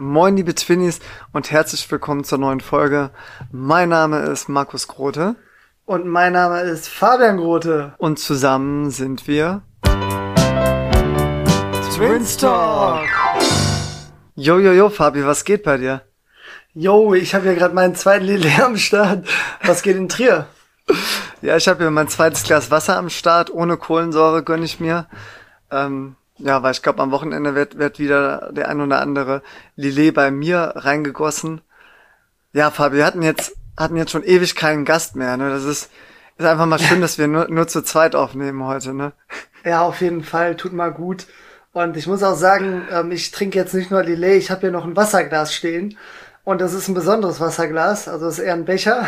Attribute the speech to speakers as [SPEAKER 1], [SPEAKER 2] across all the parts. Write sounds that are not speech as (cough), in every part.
[SPEAKER 1] Moin liebe Twinnies und herzlich willkommen zur neuen Folge. Mein Name ist Markus Grote.
[SPEAKER 2] Und mein Name ist Fabian Grote.
[SPEAKER 1] Und zusammen sind wir Twins Talk. Jo, jo, jo, Fabi, was geht bei dir?
[SPEAKER 2] Jo, ich habe ja gerade meinen zweiten Lille am Start. Was geht in Trier?
[SPEAKER 1] ja, ich habe hier mein zweites Glas Wasser am Start. Ohne Kohlensäure gönn ich mir. Ähm, ja, weil ich glaube, am Wochenende wird, wird wieder der ein oder andere Lillet bei mir reingegossen. Ja, Fabi, wir hatten jetzt, hatten jetzt schon ewig keinen Gast mehr. Ne? Das ist, ist einfach mal schön, (laughs) dass wir nur, nur zu zweit aufnehmen heute. Ne?
[SPEAKER 2] Ja, auf jeden Fall. Tut mal gut. Und ich muss auch sagen, ähm, ich trinke jetzt nicht nur Lillet, ich habe hier noch ein Wasserglas stehen. Und das ist ein besonderes Wasserglas, also ist eher ein Becher.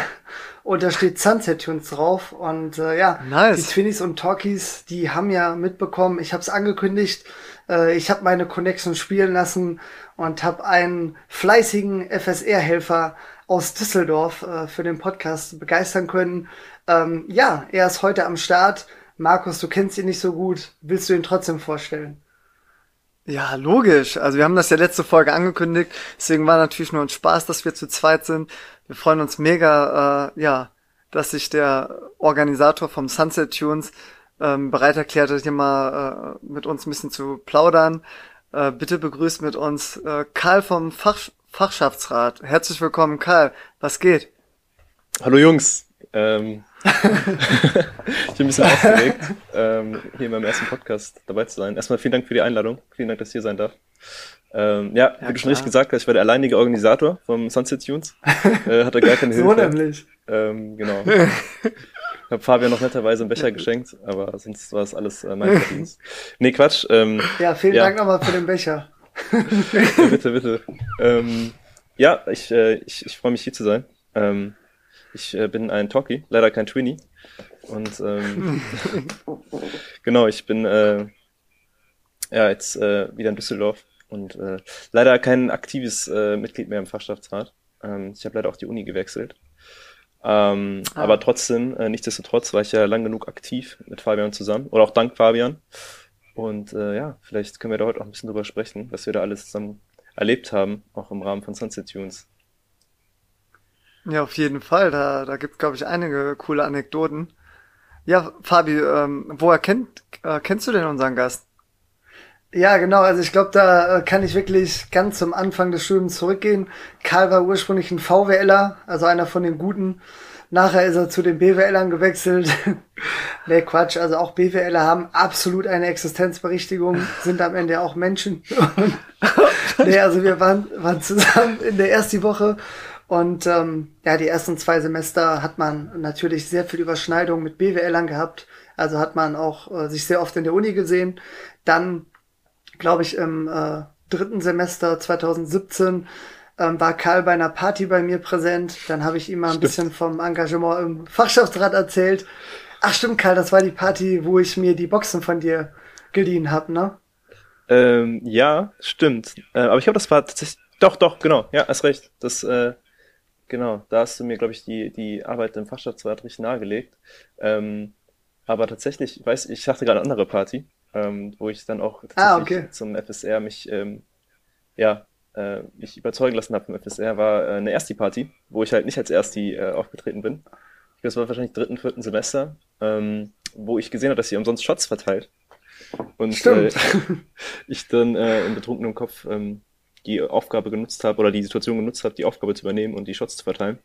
[SPEAKER 2] Und da steht Sunset Tunes drauf. Und äh, ja, nice. die Twinnies und Talkies, die haben ja mitbekommen, ich habe es angekündigt, äh, ich habe meine Connection spielen lassen und habe einen fleißigen FSR-Helfer aus Düsseldorf äh, für den Podcast begeistern können. Ähm, ja, er ist heute am Start. Markus, du kennst ihn nicht so gut. Willst du ihn trotzdem vorstellen?
[SPEAKER 1] Ja, logisch. Also wir haben das ja letzte Folge angekündigt, deswegen war natürlich nur ein Spaß, dass wir zu zweit sind. Wir freuen uns mega, äh, ja, dass sich der Organisator vom Sunset Tunes ähm, bereit erklärt hat, hier mal äh, mit uns ein bisschen zu plaudern. Äh, bitte begrüßt mit uns äh, Karl vom Fach Fachschaftsrat. Herzlich willkommen, Karl. Was geht?
[SPEAKER 3] Hallo Jungs. Ähm, ich bin ein bisschen aufgeregt, ähm, hier in meinem ersten Podcast dabei zu sein. Erstmal vielen Dank für die Einladung. Vielen Dank, dass ich hier sein darf. Ähm, ja, ja, wie du schon richtig gesagt hast, ich war der alleinige Organisator vom Sunset Tunes. Äh, hatte gar keine (laughs) Hilfe.
[SPEAKER 2] so nämlich.
[SPEAKER 3] Ähm, genau. Ich habe Fabian noch netterweise einen Becher geschenkt, aber sonst war es alles äh, mein Verdienst. Nee, Quatsch. Ähm,
[SPEAKER 2] ja, vielen ja. Dank nochmal für den Becher.
[SPEAKER 3] ja, bitte, bitte. Ähm, ja, ich, äh, ich, ich freue mich hier zu sein. Ähm, ich äh, bin ein Talkie, leider kein Twinny. Und ähm, (laughs) genau, ich bin äh, ja jetzt äh, wieder in Düsseldorf und äh, leider kein aktives äh, Mitglied mehr im Fachschaftsrat. Ähm, ich habe leider auch die Uni gewechselt. Ähm, ah. Aber trotzdem, äh, nichtsdestotrotz war ich ja lang genug aktiv mit Fabian zusammen oder auch dank Fabian. Und äh, ja, vielleicht können wir da heute auch ein bisschen drüber sprechen, was wir da alles zusammen erlebt haben, auch im Rahmen von Sunset Tunes.
[SPEAKER 1] Ja, auf jeden Fall. Da, da gibt glaube ich, einige coole Anekdoten. Ja, Fabi, ähm, woher kennt, äh, kennst du denn unseren Gast?
[SPEAKER 2] Ja, genau. Also ich glaube, da äh, kann ich wirklich ganz zum Anfang des Studiums zurückgehen. Karl war ursprünglich ein VWLer, also einer von den Guten. Nachher ist er zu den BWLern gewechselt. (laughs) nee, Quatsch. Also auch BWLer haben absolut eine Existenzberichtigung, sind am Ende auch Menschen. (laughs) nee, also wir waren, waren zusammen in der ersten Woche und ähm, ja, die ersten zwei Semester hat man natürlich sehr viel Überschneidung mit BWLern gehabt. Also hat man auch äh, sich sehr oft in der Uni gesehen. Dann, glaube ich, im äh, dritten Semester 2017 ähm, war Karl bei einer Party bei mir präsent. Dann habe ich ihm mal ein stimmt. bisschen vom Engagement im Fachschaftsrat erzählt. Ach stimmt, Karl, das war die Party, wo ich mir die Boxen von dir geliehen habe, ne?
[SPEAKER 3] Ähm, ja, stimmt. Äh, aber ich glaube, das war tatsächlich. Doch, doch, genau. Ja, hast recht. Das äh, Genau, da hast du mir, glaube ich, die, die Arbeit im Fachschaftsrat richtig nahegelegt. Ähm, aber tatsächlich, ich weiß, ich hatte gerade eine andere Party, ähm, wo ich dann auch
[SPEAKER 2] ah, okay.
[SPEAKER 3] zum FSR mich, ähm, ja, äh, mich überzeugen lassen habe vom FSR, war äh, eine Ersti-Party, wo ich halt nicht als Ersti äh, aufgetreten bin. Das war wahrscheinlich dritten, vierten Semester, ähm, wo ich gesehen habe, dass sie umsonst Shots verteilt. Und äh, ich dann äh, im betrunkenen Kopf ähm, die Aufgabe genutzt habe oder die Situation genutzt habe, die Aufgabe zu übernehmen und die Shots zu verteilen.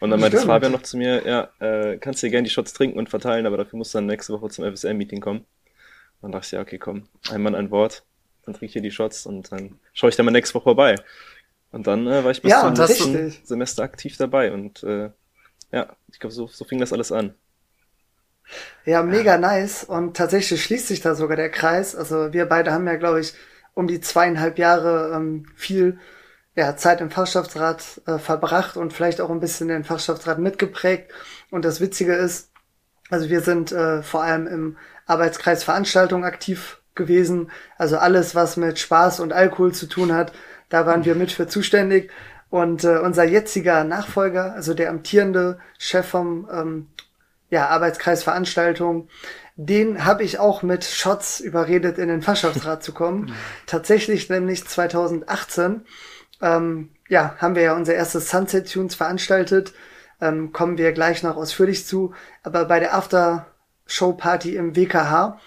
[SPEAKER 3] Und dann meinte Fabian noch zu mir, ja, äh, kannst dir gerne die Shots trinken und verteilen, aber dafür musst du dann nächste Woche zum FSL-Meeting kommen. dann dachte ich, ja, okay, komm, ein Mann, ein Wort, dann trinke ich hier die Shots und dann schaue ich dann mal nächste Woche vorbei. Und dann äh, war ich bis
[SPEAKER 2] ja,
[SPEAKER 3] zum letzten Semester aktiv dabei und äh, ja, ich glaube, so, so fing das alles an.
[SPEAKER 2] Ja, mega nice. Und tatsächlich schließt sich da sogar der Kreis. Also wir beide haben ja, glaube ich, um die zweieinhalb Jahre ähm, viel ja, Zeit im Fachschaftsrat äh, verbracht und vielleicht auch ein bisschen den Fachschaftsrat mitgeprägt. Und das Witzige ist, also wir sind äh, vor allem im Arbeitskreis Veranstaltung aktiv gewesen. Also alles, was mit Spaß und Alkohol zu tun hat, da waren wir mit für zuständig. Und äh, unser jetziger Nachfolger, also der amtierende Chef vom ähm, ja, Arbeitskreisveranstaltung. Den habe ich auch mit Shots überredet, in den Fachschaftsrat zu kommen. Tatsächlich nämlich 2018 ähm, ja, haben wir ja unser erstes Sunset Tunes veranstaltet. Ähm, kommen wir gleich noch ausführlich zu. Aber bei der After-Show-Party im WKH,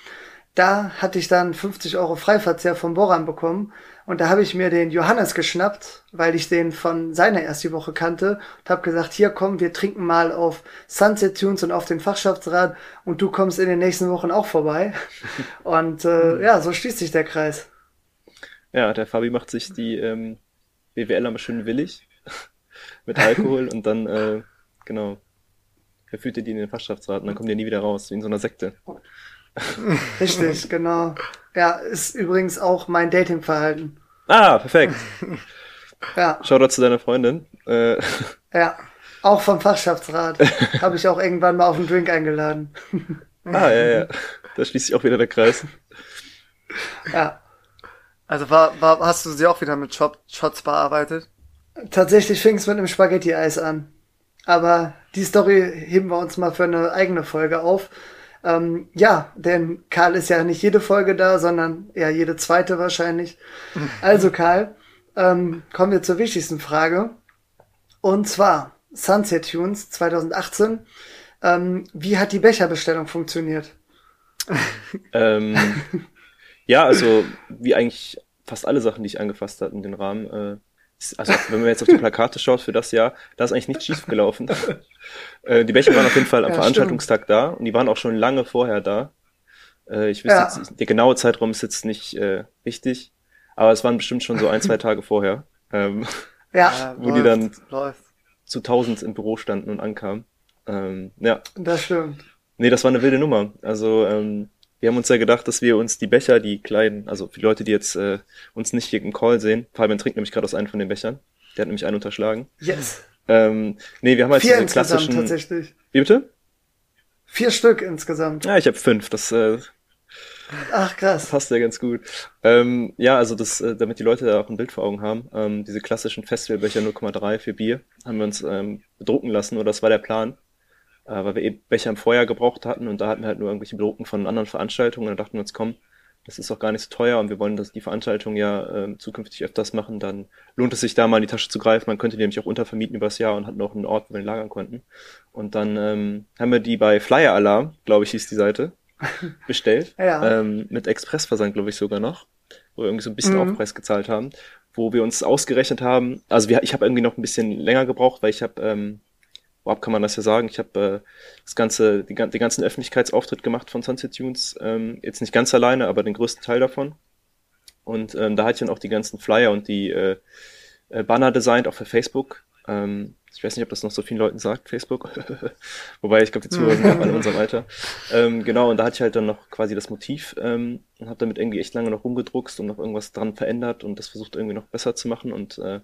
[SPEAKER 2] da hatte ich dann 50 Euro Freiverzehr vom Boran bekommen. Und da habe ich mir den Johannes geschnappt, weil ich den von seiner ersten Woche kannte und habe gesagt, hier komm, wir trinken mal auf Sunset Tunes und auf den Fachschaftsrat und du kommst in den nächsten Wochen auch vorbei. (laughs) Und äh, ja, so schließt sich der Kreis.
[SPEAKER 3] Ja, der Fabi macht sich die ähm, BWL aber schön willig (laughs) mit Alkohol und dann, äh, genau, verführt ihr die in den Fachschaftsrat und dann kommt ihr nie wieder raus, wie in so einer Sekte.
[SPEAKER 2] Richtig, genau. Ja, ist übrigens auch mein Datingverhalten.
[SPEAKER 3] Ah, perfekt. (laughs) ja. Schau da zu deiner Freundin. Äh. (laughs)
[SPEAKER 2] Ja, auch vom Fachschaftsrat. (laughs) Habe ich auch irgendwann mal auf einen Drink eingeladen.
[SPEAKER 3] ah, ja, ja. Da schließt sich auch wieder der Kreis.
[SPEAKER 1] Ja. Also war, war, hast du sie auch wieder mit Shots bearbeitet?
[SPEAKER 2] Tatsächlich fing es mit einem Spaghetti-Eis an. Aber die Story heben wir uns mal für eine eigene Folge auf. Ähm, ja, denn Karl ist ja nicht jede Folge da, sondern ja jede zweite wahrscheinlich. (laughs) Also Karl, ähm, kommen wir zur wichtigsten Frage. Und zwar Sunset Tunes 2018. Ähm, wie hat die Becherbestellung funktioniert? (laughs)
[SPEAKER 3] ähm, ja, also wie eigentlich fast alle Sachen, die ich angefasst hatte in den Rahmen, äh, also wenn man jetzt auf die Plakate schaut für das Jahr, da ist eigentlich nichts schief gelaufen. (laughs) äh, die Becher waren auf jeden Fall am ja, Veranstaltungstag stimmt. da und die waren auch schon lange vorher da. Äh, ich wüsste ja. jetzt, der genaue Zeitraum ist jetzt nicht äh, wichtig, aber es waren bestimmt schon so ein, zwei Tage vorher, ähm, (laughs) ja, wo läuft, die dann läuft. zu tausend im Büro standen und ankamen. Ähm, ja.
[SPEAKER 2] Das stimmt.
[SPEAKER 3] Nee, das war eine wilde Nummer. Also ähm, wir haben uns ja gedacht, dass wir uns die Becher, die kleinen, also für die Leute, die jetzt äh, uns nicht hier im Call sehen, Fabian trinkt nämlich gerade aus einem von den Bechern. Der hat nämlich einen unterschlagen.
[SPEAKER 2] Yes.
[SPEAKER 3] Ähm, nee, wir haben halt Vier diese klassischen.
[SPEAKER 2] tatsächlich.
[SPEAKER 3] Wie bitte?
[SPEAKER 2] Vier Stück insgesamt.
[SPEAKER 3] Ja, ich habe fünf. Das äh,
[SPEAKER 2] Ach krass.
[SPEAKER 3] Passt ja ganz gut. Ähm, ja, also das, äh, damit die Leute da auch ein Bild vor Augen haben, ähm, diese klassischen Festivalbecher 0,3 für Bier haben wir uns ähm, bedrucken lassen oder das war der Plan äh, weil wir eben Becher im Vorjahr gebraucht hatten und da hatten wir halt nur irgendwelche Bedruckten von anderen Veranstaltungen und dann dachten wir uns, komm, das ist auch gar nicht so teuer und wir wollen dass die Veranstaltung ja äh, zukünftig öfters machen, dann lohnt es sich da mal in die Tasche zu greifen. Man könnte die nämlich auch untervermieten übers Jahr und hatten auch einen Ort, wo wir den lagern konnten. Und dann ähm, haben wir die bei Flyer Alarm, glaube ich, hieß die Seite, (laughs) bestellt.
[SPEAKER 2] ja.
[SPEAKER 3] ähm, mit Expressversand, glaube ich, sogar noch, wo wir irgendwie so ein bisschen mhm. Aufpreis gezahlt haben, wo wir uns ausgerechnet haben. Also wir, ich habe irgendwie noch ein bisschen länger gebraucht, weil ich habe ähm, überhaupt kann man das ja sagen. Ich habe äh, das ganze, die, den ganzen Öffentlichkeitsauftritt gemacht von Sunset Tunes, ähm, jetzt nicht ganz alleine, aber den größten Teil davon. Und ähm, da hatte ich dann auch die ganzen Flyer und die äh, äh, Banner designt, auch für Facebook. Ähm, ich weiß nicht, ob das noch so vielen Leuten sagt, Facebook. (laughs) Wobei, ich glaube, die Zuhörer sind auch alle in unserem (laughs) Alter. Ähm, genau, und da hatte ich halt dann noch quasi das Motiv ähm, und habe damit irgendwie echt lange noch rumgedruckst und noch irgendwas dran verändert und das versucht irgendwie noch besser zu machen. Und äh,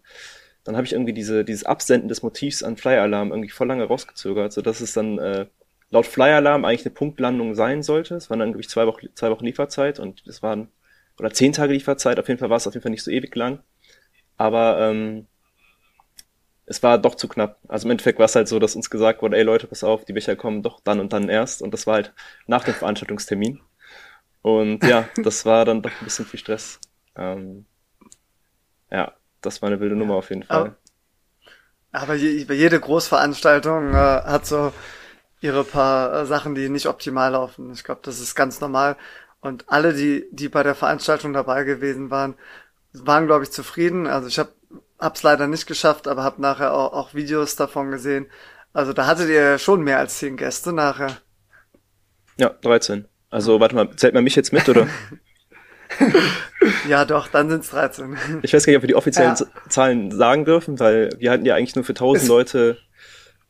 [SPEAKER 3] dann habe ich irgendwie diese, dieses Absenden des Motivs an Flyer Alarm irgendwie voll lange rausgezögert, sodass es dann äh, laut Flyer Alarm eigentlich eine Punktlandung sein sollte. Es waren dann, glaube ich, zwei Wochen, zwei Wochen Lieferzeit und es waren, oder zehn Tage Lieferzeit, auf jeden Fall war es auf jeden Fall nicht so ewig lang. Aber ähm, es war doch zu knapp. Also im Endeffekt war es halt so, dass uns gesagt wurde, ey Leute, pass auf, die Becher kommen doch dann und dann erst. Und das war halt nach dem Veranstaltungstermin. Und ja, das war dann doch ein bisschen viel Stress. Ähm, ja, das war eine wilde Nummer auf jeden Fall.
[SPEAKER 1] Aber, aber je, jede Großveranstaltung äh, hat so ihre paar äh, Sachen, die nicht optimal laufen. Ich glaube, das ist ganz normal. Und alle, die, die bei der Veranstaltung dabei gewesen waren, waren, glaube ich, zufrieden. Also ich habe hab's leider nicht geschafft, aber habe nachher auch, auch Videos davon gesehen. Also da hattet ihr schon mehr als zehn Gäste nachher.
[SPEAKER 3] Ja, 13. Also warte mal, zählt man mich jetzt mit, oder? (laughs) (laughs)
[SPEAKER 1] ja, doch, dann sind es 13.
[SPEAKER 3] Ich weiß gar nicht, ob wir die offiziellen ja. Zahlen sagen dürfen, weil wir hatten ja eigentlich nur für 1000 es, Leute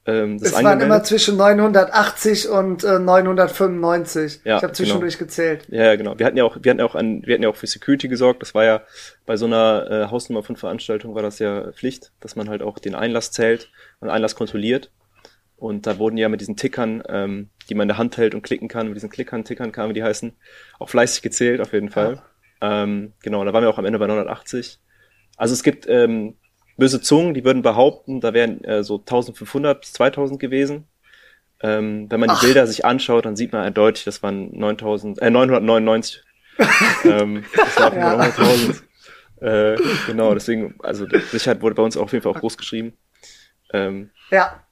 [SPEAKER 3] ähm, das
[SPEAKER 2] Es waren immer zwischen 980 und äh, 995. Ja, ich habe zwischendurch
[SPEAKER 3] genau.
[SPEAKER 2] gezählt.
[SPEAKER 3] Ja, genau. Wir hatten ja auch, wir hatten ja auch an, wir hatten ja auch für Security gesorgt. Das war ja bei so einer äh, Hausnummer von Veranstaltung war das ja Pflicht, dass man halt auch den Einlass zählt und Einlass kontrolliert. Und da wurden ja mit diesen Tickern, ähm, die man in der Hand hält und klicken kann, mit diesen Klickern, Tickern kamen, wie die heißen, auch fleißig gezählt auf jeden Fall. Ja. Ähm, genau, da waren wir auch am Ende bei 980. Also es gibt ähm, böse Zungen, die würden behaupten, da wären äh, so 1500 bis 2000 gewesen. Ähm, wenn man Ach. die Bilder sich anschaut, dann sieht man eindeutig, das waren 9000, äh, 999. (laughs) ähm, das war ja. 900.000. Äh, genau, deswegen, also Sicherheit wurde bei uns auf jeden Fall auch groß geschrieben.
[SPEAKER 2] Ähm, ja.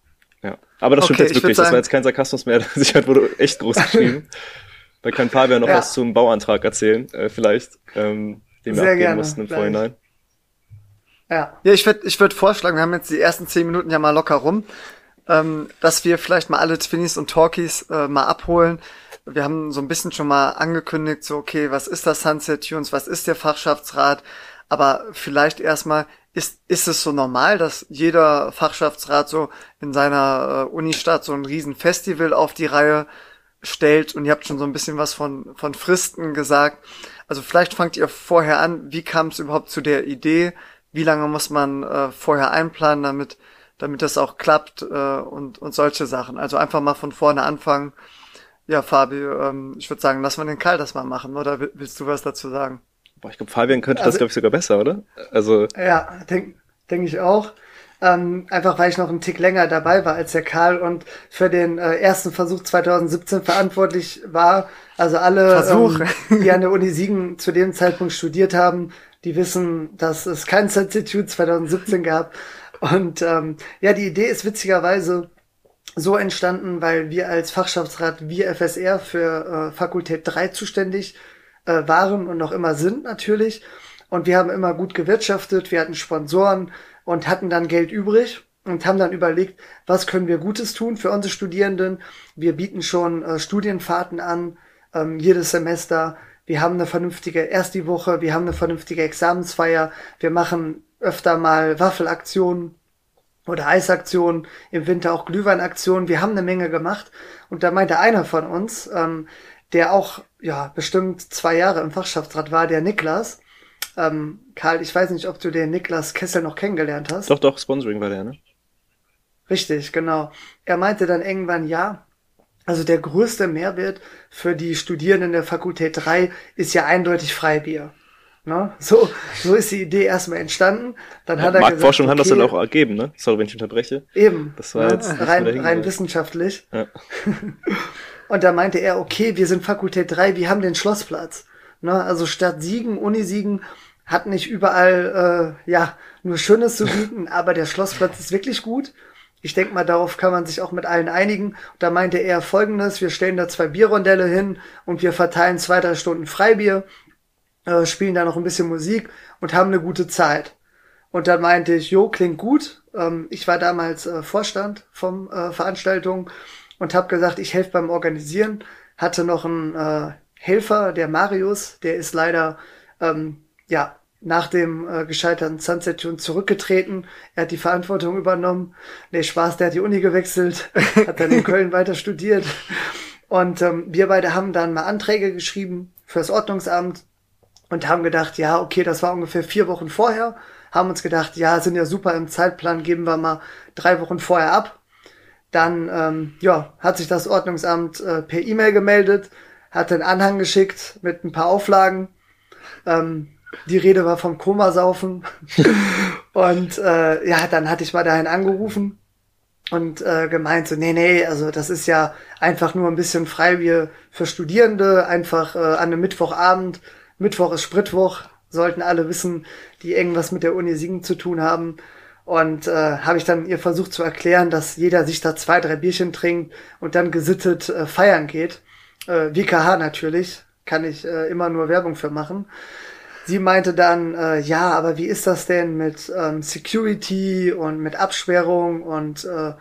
[SPEAKER 3] Ja, aber das stimmt okay, jetzt wirklich, das war jetzt kein Sarkasmus mehr, (laughs) Sicherheit wurde echt groß geschrieben. (laughs) da kann Fabian noch ja. was zum Bauantrag erzählen, äh, vielleicht, ähm, den wir Sehr abgeben gerne, mussten im Vorhinein.
[SPEAKER 1] Ja. Ja, ich würde ich würd vorschlagen, wir haben jetzt die ersten zehn Minuten ja mal locker rum, ähm, dass wir vielleicht mal alle Twinnies und Talkies äh, mal abholen. Wir haben so ein bisschen schon mal angekündigt, so, okay, was ist das Sunset Tunes, was ist der Fachschaftsrat? Aber vielleicht erstmal, ist, ist es so normal, dass jeder Fachschaftsrat so in seiner äh, Unistadt so ein Riesenfestival auf die Reihe stellt und ihr habt schon so ein bisschen was von, von Fristen gesagt. Also vielleicht fangt ihr vorher an, wie kam es überhaupt zu der Idee? wie lange muss man äh, vorher einplanen, damit, damit das auch klappt äh, und, und solche Sachen. Also einfach mal von vorne anfangen. Ja, Fabi, ähm, ich würde sagen, lass mal den Karl das mal machen, oder willst du was dazu sagen?
[SPEAKER 3] Boah, ich glaube, Fabian könnte also, das, glaube ich, sogar besser, oder? Also.
[SPEAKER 2] Ja, denke denk ich auch. Ähm, einfach weil ich noch einen Tick länger dabei war als der Karl und für den äh, ersten Versuch 2017 verantwortlich war. Also alle, ähm, die an der Uni Siegen zu dem Zeitpunkt studiert haben, die wissen, dass es kein Substitute 2017 gab. Und ähm, ja, die Idee ist witzigerweise so entstanden, weil wir als Fachschaftsrat, wir FSR für äh, Fakultät 3 zuständig äh, waren und noch immer sind natürlich. Und wir haben immer gut gewirtschaftet, wir hatten Sponsoren und hatten dann Geld übrig und haben dann überlegt, was können wir Gutes tun für unsere Studierenden. Wir bieten schon äh, Studienfahrten an, ähm, jedes Semester wir haben eine vernünftige erste Woche, wir haben eine vernünftige Examensfeier, wir machen öfter mal Waffelaktionen oder Eisaktionen, im Winter auch Glühweinaktionen. Wir haben eine Menge gemacht. Und da meinte einer von uns, ähm, der auch ja bestimmt zwei Jahre im Fachschaftsrat war, der Niklas. Ähm, Karl, ich weiß nicht, ob du den Niklas Kessel noch kennengelernt hast.
[SPEAKER 3] Doch, doch, Sponsoring war der, ne?
[SPEAKER 2] Richtig, genau. Er meinte dann irgendwann, ja, also der größte Mehrwert für die Studierenden der Fakultät 3 ist ja eindeutig Freibier. Ne? So, so ist die Idee erstmal entstanden. Dann ja, hat er
[SPEAKER 3] Marktforschung
[SPEAKER 2] gesagt,
[SPEAKER 3] okay, hat das dann auch ergeben, ne? Sorry, wenn ich unterbreche.
[SPEAKER 2] Eben. Das war ne? jetzt rein, rein wissenschaftlich. Ja. (laughs) Und da meinte er, okay, wir sind Fakultät 3, wir haben den Schlossplatz. Ne? Also statt Siegen, Unisiegen, hat nicht überall äh, ja nur Schönes zu bieten, (laughs) aber der Schlossplatz ist wirklich gut. Ich denke mal, darauf kann man sich auch mit allen einigen. Da meinte er folgendes, wir stellen da zwei Bierrondelle hin und wir verteilen zwei, drei Stunden Freibier, äh, spielen da noch ein bisschen Musik und haben eine gute Zeit. Und dann meinte ich, jo, klingt gut. Ähm, ich war damals äh, Vorstand vom äh, Veranstaltung und habe gesagt, ich helfe beim Organisieren. Hatte noch einen äh, Helfer, der Marius, der ist leider ähm, ja nach dem äh, gescheiterten Sunset Tune zurückgetreten. Er hat die Verantwortung übernommen. Nee, Spaß, der hat die Uni gewechselt, (laughs) hat dann in Köln weiter studiert. Und ähm, wir beide haben dann mal Anträge geschrieben fürs Ordnungsamt und haben gedacht, ja, okay, das war ungefähr vier Wochen vorher. Haben uns gedacht, ja, sind ja super im Zeitplan, geben wir mal drei Wochen vorher ab. Dann, ähm, ja, hat sich das Ordnungsamt äh, per E-Mail gemeldet, hat den Anhang geschickt mit ein paar Auflagen. Ähm, die Rede war vom Komasaufen. (laughs) und äh, ja, dann hatte ich mal dahin angerufen und äh, gemeint so, nee, nee, also das ist ja einfach nur ein bisschen Freibier für Studierende, einfach äh, an einem Mittwochabend. Mittwoch ist Spritwoch, sollten alle wissen, die irgendwas mit der Uni Siegen zu tun haben. Und äh, habe ich dann ihr versucht zu erklären, dass jeder sich da zwei, drei Bierchen trinkt und dann gesittet äh, feiern geht. Äh, WKH natürlich, kann ich äh, immer nur Werbung für machen. Sie meinte dann, äh, ja, aber wie ist das denn mit ähm, Security und mit Absperrung und äh,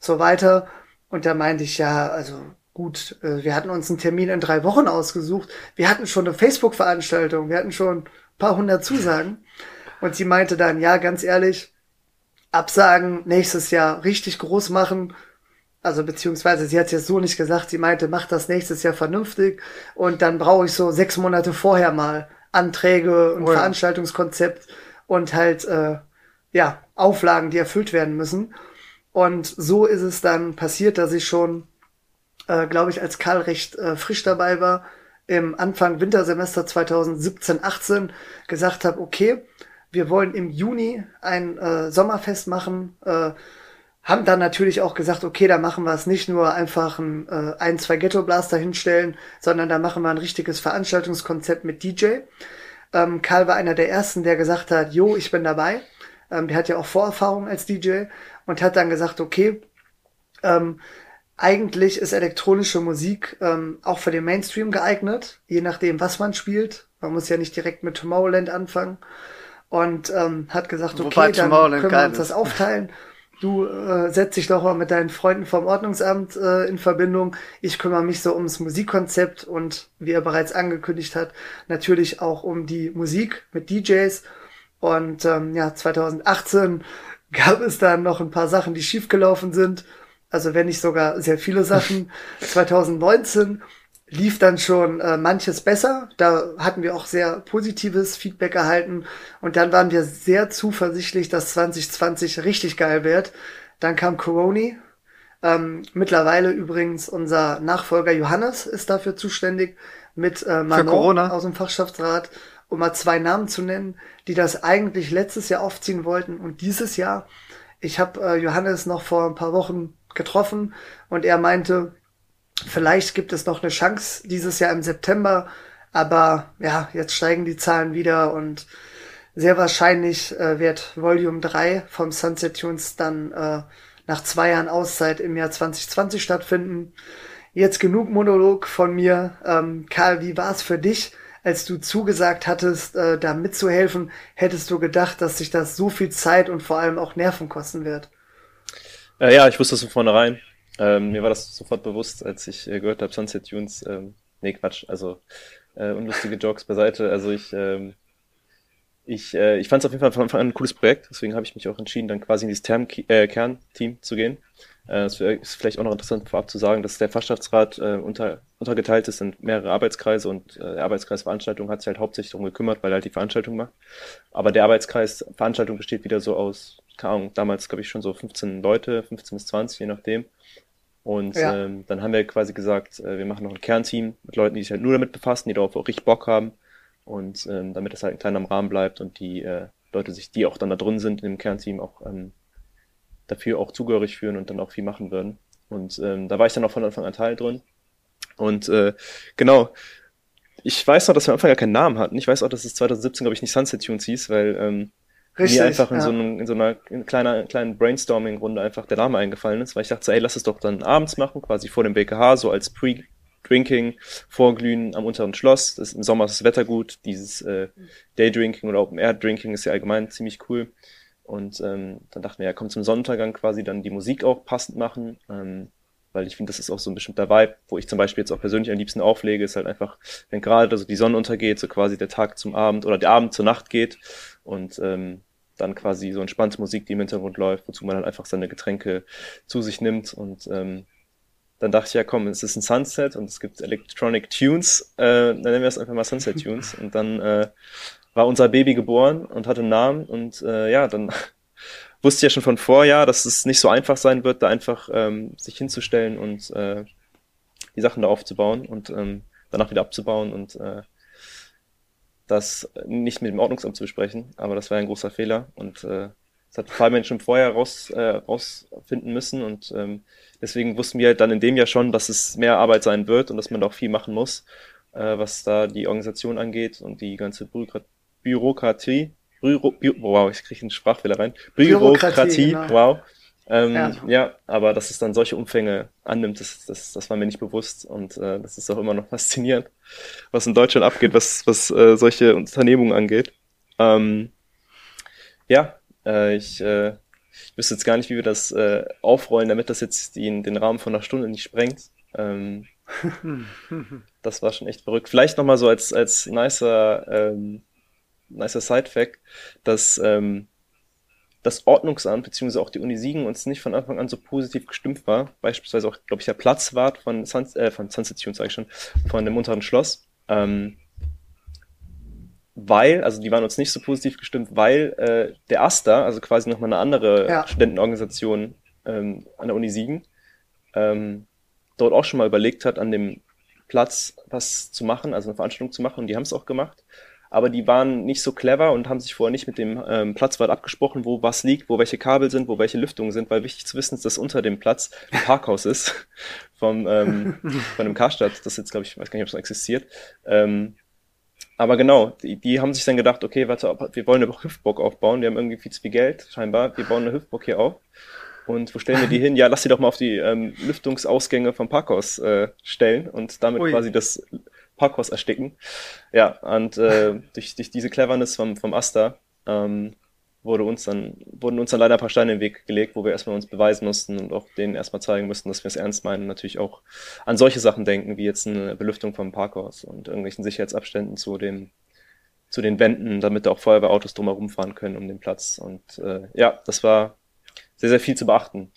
[SPEAKER 2] so weiter? Und da meinte ich, ja, also gut, äh, wir hatten uns einen Termin in drei Wochen ausgesucht. Wir hatten schon eine Facebook-Veranstaltung, wir hatten schon ein paar hundert Zusagen. Und sie meinte dann, ja, ganz ehrlich, Absagen nächstes Jahr richtig groß machen. Also beziehungsweise sie hat es jetzt so nicht gesagt, sie meinte, mach das nächstes Jahr vernünftig und dann brauche ich so sechs Monate vorher mal Anträge und oh ja. Veranstaltungskonzept und halt äh, ja Auflagen, die erfüllt werden müssen. Und so ist es dann passiert, dass ich schon, äh, glaube ich, als Karl recht äh, frisch dabei war, im Anfang Wintersemester 2017-18 gesagt habe, okay, wir wollen im Juni ein äh, Sommerfest machen, äh, haben dann natürlich auch gesagt, okay, da machen wir es nicht nur einfach ein, äh, ein zwei Ghetto-Blaster hinstellen, sondern da machen wir ein richtiges Veranstaltungskonzept mit DJ. Ähm, Karl war einer der ersten, der gesagt hat, jo, ich bin dabei. Ähm, der hat ja auch Vorerfahrung als DJ und hat dann gesagt, okay, ähm, eigentlich ist elektronische Musik ähm, auch für den Mainstream geeignet, je nachdem, was man spielt. Man muss ja nicht direkt mit Tomorrowland anfangen. Und ähm, hat gesagt, okay, Wobei dann können wir uns das aufteilen. (laughs) Du äh, setz dich doch mal mit deinen Freunden vom Ordnungsamt äh, in Verbindung. Ich kümmere mich so ums Musikkonzept und wie er bereits angekündigt hat, natürlich auch um die Musik mit DJs. Und ähm, ja, 2018 gab es dann noch ein paar Sachen, die schiefgelaufen sind. Also wenn nicht sogar sehr viele Sachen. (laughs) 2019 lief dann schon äh, manches besser. Da hatten wir auch sehr positives Feedback erhalten. Und dann waren wir sehr zuversichtlich, dass 2020 richtig geil wird. Dann kam Corona. Ähm, mittlerweile übrigens unser Nachfolger Johannes ist dafür zuständig mit äh, Manon aus dem Fachschaftsrat, um mal zwei Namen zu nennen, die das eigentlich letztes Jahr aufziehen wollten und dieses Jahr. Ich habe äh, Johannes noch vor ein paar Wochen getroffen und er meinte, Vielleicht gibt es noch eine Chance dieses Jahr im September, aber ja, jetzt steigen die Zahlen wieder und sehr wahrscheinlich äh, wird Volume 3 vom Sunset Tunes dann äh, nach zwei Jahren Auszeit im Jahr 2020 stattfinden. Jetzt genug Monolog von mir. Ähm, Karl, wie war es für dich, als du zugesagt hattest, äh, da mitzuhelfen? Hättest du gedacht, dass sich das so viel Zeit und vor allem auch Nerven kosten wird?
[SPEAKER 3] Äh, ja, ich wusste es von vornherein. Ähm, mir war das sofort bewusst, als ich äh, gehört habe, Sunset Tunes. Ähm, nee, Quatsch, also äh, unlustige Jokes beiseite. Also ich, ähm, ich, äh, ich fand es auf jeden Fall von Anfang an ein cooles Projekt, deswegen habe ich mich auch entschieden, dann quasi in dieses Term äh, Kernteam zu gehen. Äh, es ist vielleicht auch noch interessant vorab zu sagen, dass der Fachschaftsrat äh, unter, untergeteilt ist in mehrere Arbeitskreise und äh, der Arbeitskreis Veranstaltung hat sich halt hauptsächlich darum gekümmert, weil er halt die Veranstaltung macht. Aber der Arbeitskreis Veranstaltung besteht wieder so aus, keine Ahnung, damals glaube ich schon so 15 Leute, 15 bis 20, je nachdem. Und ja. ähm, dann haben wir quasi gesagt, äh, wir machen noch ein Kernteam mit Leuten, die sich halt nur damit befassen, die darauf auch richtig Bock haben. Und ähm, damit das halt ein kleiner Rahmen bleibt und die äh, Leute sich, die auch dann da drin sind in dem Kernteam, auch ähm, dafür auch zugehörig fühlen und dann auch viel machen würden. Und ähm, da war ich dann auch von Anfang an Teil drin. Und äh, genau, ich weiß noch, dass wir am Anfang gar keinen Namen hatten. Ich weiß auch, dass es 2017, glaube ich, nicht Sunset Tunes hieß, weil ähm, Richtig, mir einfach in, ja. so einem, in so einer kleiner, kleinen Brainstorming-Runde einfach der Name eingefallen ist, weil ich dachte, so, ey, lass es doch dann abends machen, quasi vor dem BKH, so als Pre-Drinking, Vorglühen am unteren Schloss. Das, Im Sommer ist das Wetter gut, dieses äh, Daydrinking oder Open-Air-Drinking ist ja allgemein ziemlich cool. Und ähm, dann dachten wir, ja, komm zum Sonnenuntergang quasi dann die Musik auch passend machen. Ähm, weil ich finde, das ist auch so ein bestimmter Vibe, wo ich zum Beispiel jetzt auch persönlich am liebsten auflege, ist halt einfach, wenn gerade also die Sonne untergeht, so quasi der Tag zum Abend oder der Abend zur Nacht geht und ähm, dann quasi so entspannte Musik, die im Hintergrund läuft, wozu man dann einfach seine Getränke zu sich nimmt und ähm, dann dachte ich, ja komm, es ist ein Sunset und es gibt Electronic Tunes, äh, dann nennen wir es einfach mal Sunset Tunes (laughs) und dann äh, war unser Baby geboren und hatte einen Namen und äh, ja, dann wusste ja schon von vorher, dass es nicht so einfach sein wird, da einfach ähm, sich hinzustellen und äh, die Sachen da aufzubauen und ähm, danach wieder abzubauen und äh, das nicht mit dem Ordnungsamt zu besprechen. Aber das war ein großer Fehler und äh, das hat Fabian schon vorher raus, äh, rausfinden müssen und ähm, deswegen wussten wir dann in dem Jahr schon, dass es mehr Arbeit sein wird und dass man da auch viel machen muss, äh, was da die Organisation angeht und die ganze Bürokratie Büro, Bü wow, ich kriege einen Sprachfehler rein. Bürokratie, genau. wow. Ähm, ja. ja. aber dass es dann solche Umfänge annimmt, das, das, das war mir nicht bewusst und äh, das ist auch immer noch faszinierend, was in Deutschland abgeht, was, was äh, solche Unternehmungen angeht. Ähm, ja, äh, ich, äh, ich wüsste jetzt gar nicht, wie wir das äh, aufrollen, damit das jetzt den, den Rahmen von einer Stunde nicht sprengt. Ähm, (laughs) das war schon echt verrückt. Vielleicht nochmal so als, als nicer ähm, nicer Side-Fact, dass ähm, das Ordnungsamt bzw. auch die Uni Siegen uns nicht von Anfang an so positiv gestimmt war. Beispielsweise auch, glaube ich, der Platzwart von, Suns äh, von Sunset Tunes, sage ich schon, von dem unteren Schloss. Ähm, weil, also die waren uns nicht so positiv gestimmt, weil äh, der AStA, also quasi nochmal eine andere ja. Studentenorganisation ähm, an der Uni Siegen, ähm, dort auch schon mal überlegt hat, an dem Platz was zu machen, also eine Veranstaltung zu machen. Und die haben es auch gemacht. Aber die waren nicht so clever und haben sich vorher nicht mit dem ähm, Platzwart abgesprochen, wo was liegt, wo welche Kabel sind, wo welche Lüftungen sind, weil wichtig zu wissen ist, dass unter dem Platz ein Parkhaus ist (laughs) vom, ähm, (laughs) von dem Karstadt, das jetzt, glaube ich, weiß gar nicht, ob es noch existiert. Ähm, aber genau, die, die haben sich dann gedacht, okay, warte, wir wollen eine Hüftburg aufbauen, wir haben irgendwie viel zu viel Geld, scheinbar, wir bauen eine Hüftburg hier auf. Und wo stellen wir die (laughs) hin? Ja, lass sie doch mal auf die ähm, Lüftungsausgänge vom Parkhaus äh, stellen und damit Ui. quasi das Parkhaus ersticken. Ja, und äh, (laughs) durch, durch diese Cleverness vom, vom Asta ähm, wurde uns dann, wurden uns dann leider ein paar Steine in den Weg gelegt, wo wir erstmal uns beweisen mussten und auch denen erstmal zeigen mussten, dass wir es ernst meinen, natürlich auch an solche Sachen denken, wie jetzt eine Belüftung vom Parkhaus und irgendwelchen Sicherheitsabständen zu dem zu den Wänden, damit auch Feuerwehrautos drumherum fahren können um den Platz. Und äh, ja, das war sehr, sehr viel zu beachten.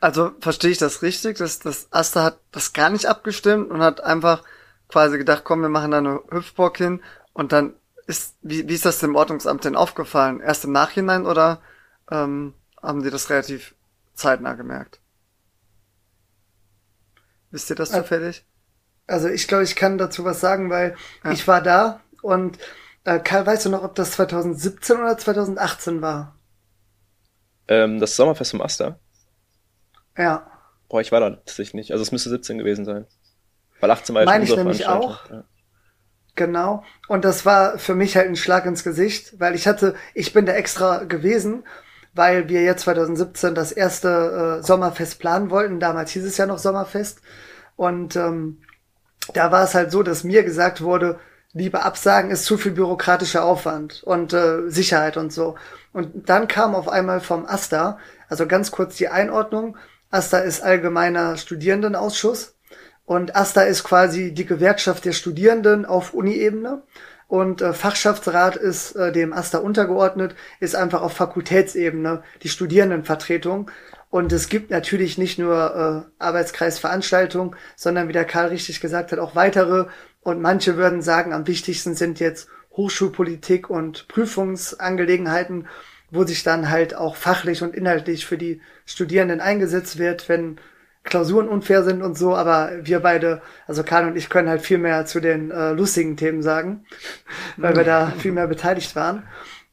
[SPEAKER 1] Also verstehe ich das richtig, dass das Asta hat das gar nicht abgestimmt und hat einfach quasi gedacht, komm, wir machen da eine Hüpfburg hin und dann ist, wie, wie ist das dem Ordnungsamt denn aufgefallen? Erst im Nachhinein oder ähm, haben Sie das relativ zeitnah gemerkt? Wisst ihr das zufällig?
[SPEAKER 2] Also ich glaube, ich kann dazu was sagen, weil ja. ich war da und äh, Karl, weißt du noch, ob das 2017 oder 2018 war?
[SPEAKER 3] Ähm, das Sommerfest vom Aster?
[SPEAKER 2] Ja.
[SPEAKER 3] Boah, ich war da tatsächlich nicht. Also es müsste 17 gewesen sein. Weil 18 war
[SPEAKER 2] ja Meine ich nämlich auch. Ja. Genau. Und das war für mich halt ein Schlag ins Gesicht, weil ich hatte, ich bin da extra gewesen, weil wir jetzt 2017 das erste äh, Sommerfest planen wollten. Damals hieß es ja noch Sommerfest. Und ähm, da war es halt so, dass mir gesagt wurde, lieber absagen ist zu viel bürokratischer Aufwand und äh, Sicherheit und so. Und dann kam auf einmal vom AStA, also ganz kurz die Einordnung, AStA ist allgemeiner Studierendenausschuss und AStA ist quasi die Gewerkschaft der Studierenden auf Uni-Ebene. Und äh, Fachschaftsrat ist äh, dem AStA untergeordnet, ist einfach auf Fakultätsebene die Studierendenvertretung. Und es gibt natürlich nicht nur äh, Arbeitskreisveranstaltungen, sondern wie der Karl richtig gesagt hat, auch weitere. Und manche würden sagen, am wichtigsten sind jetzt Hochschulpolitik und Prüfungsangelegenheiten, wo sich dann halt auch fachlich und inhaltlich für die Studierenden eingesetzt wird, wenn Klausuren unfair sind und so, aber wir beide, also Karl und ich können halt viel mehr zu den äh, lustigen Themen sagen, (laughs) weil wir da viel mehr beteiligt waren.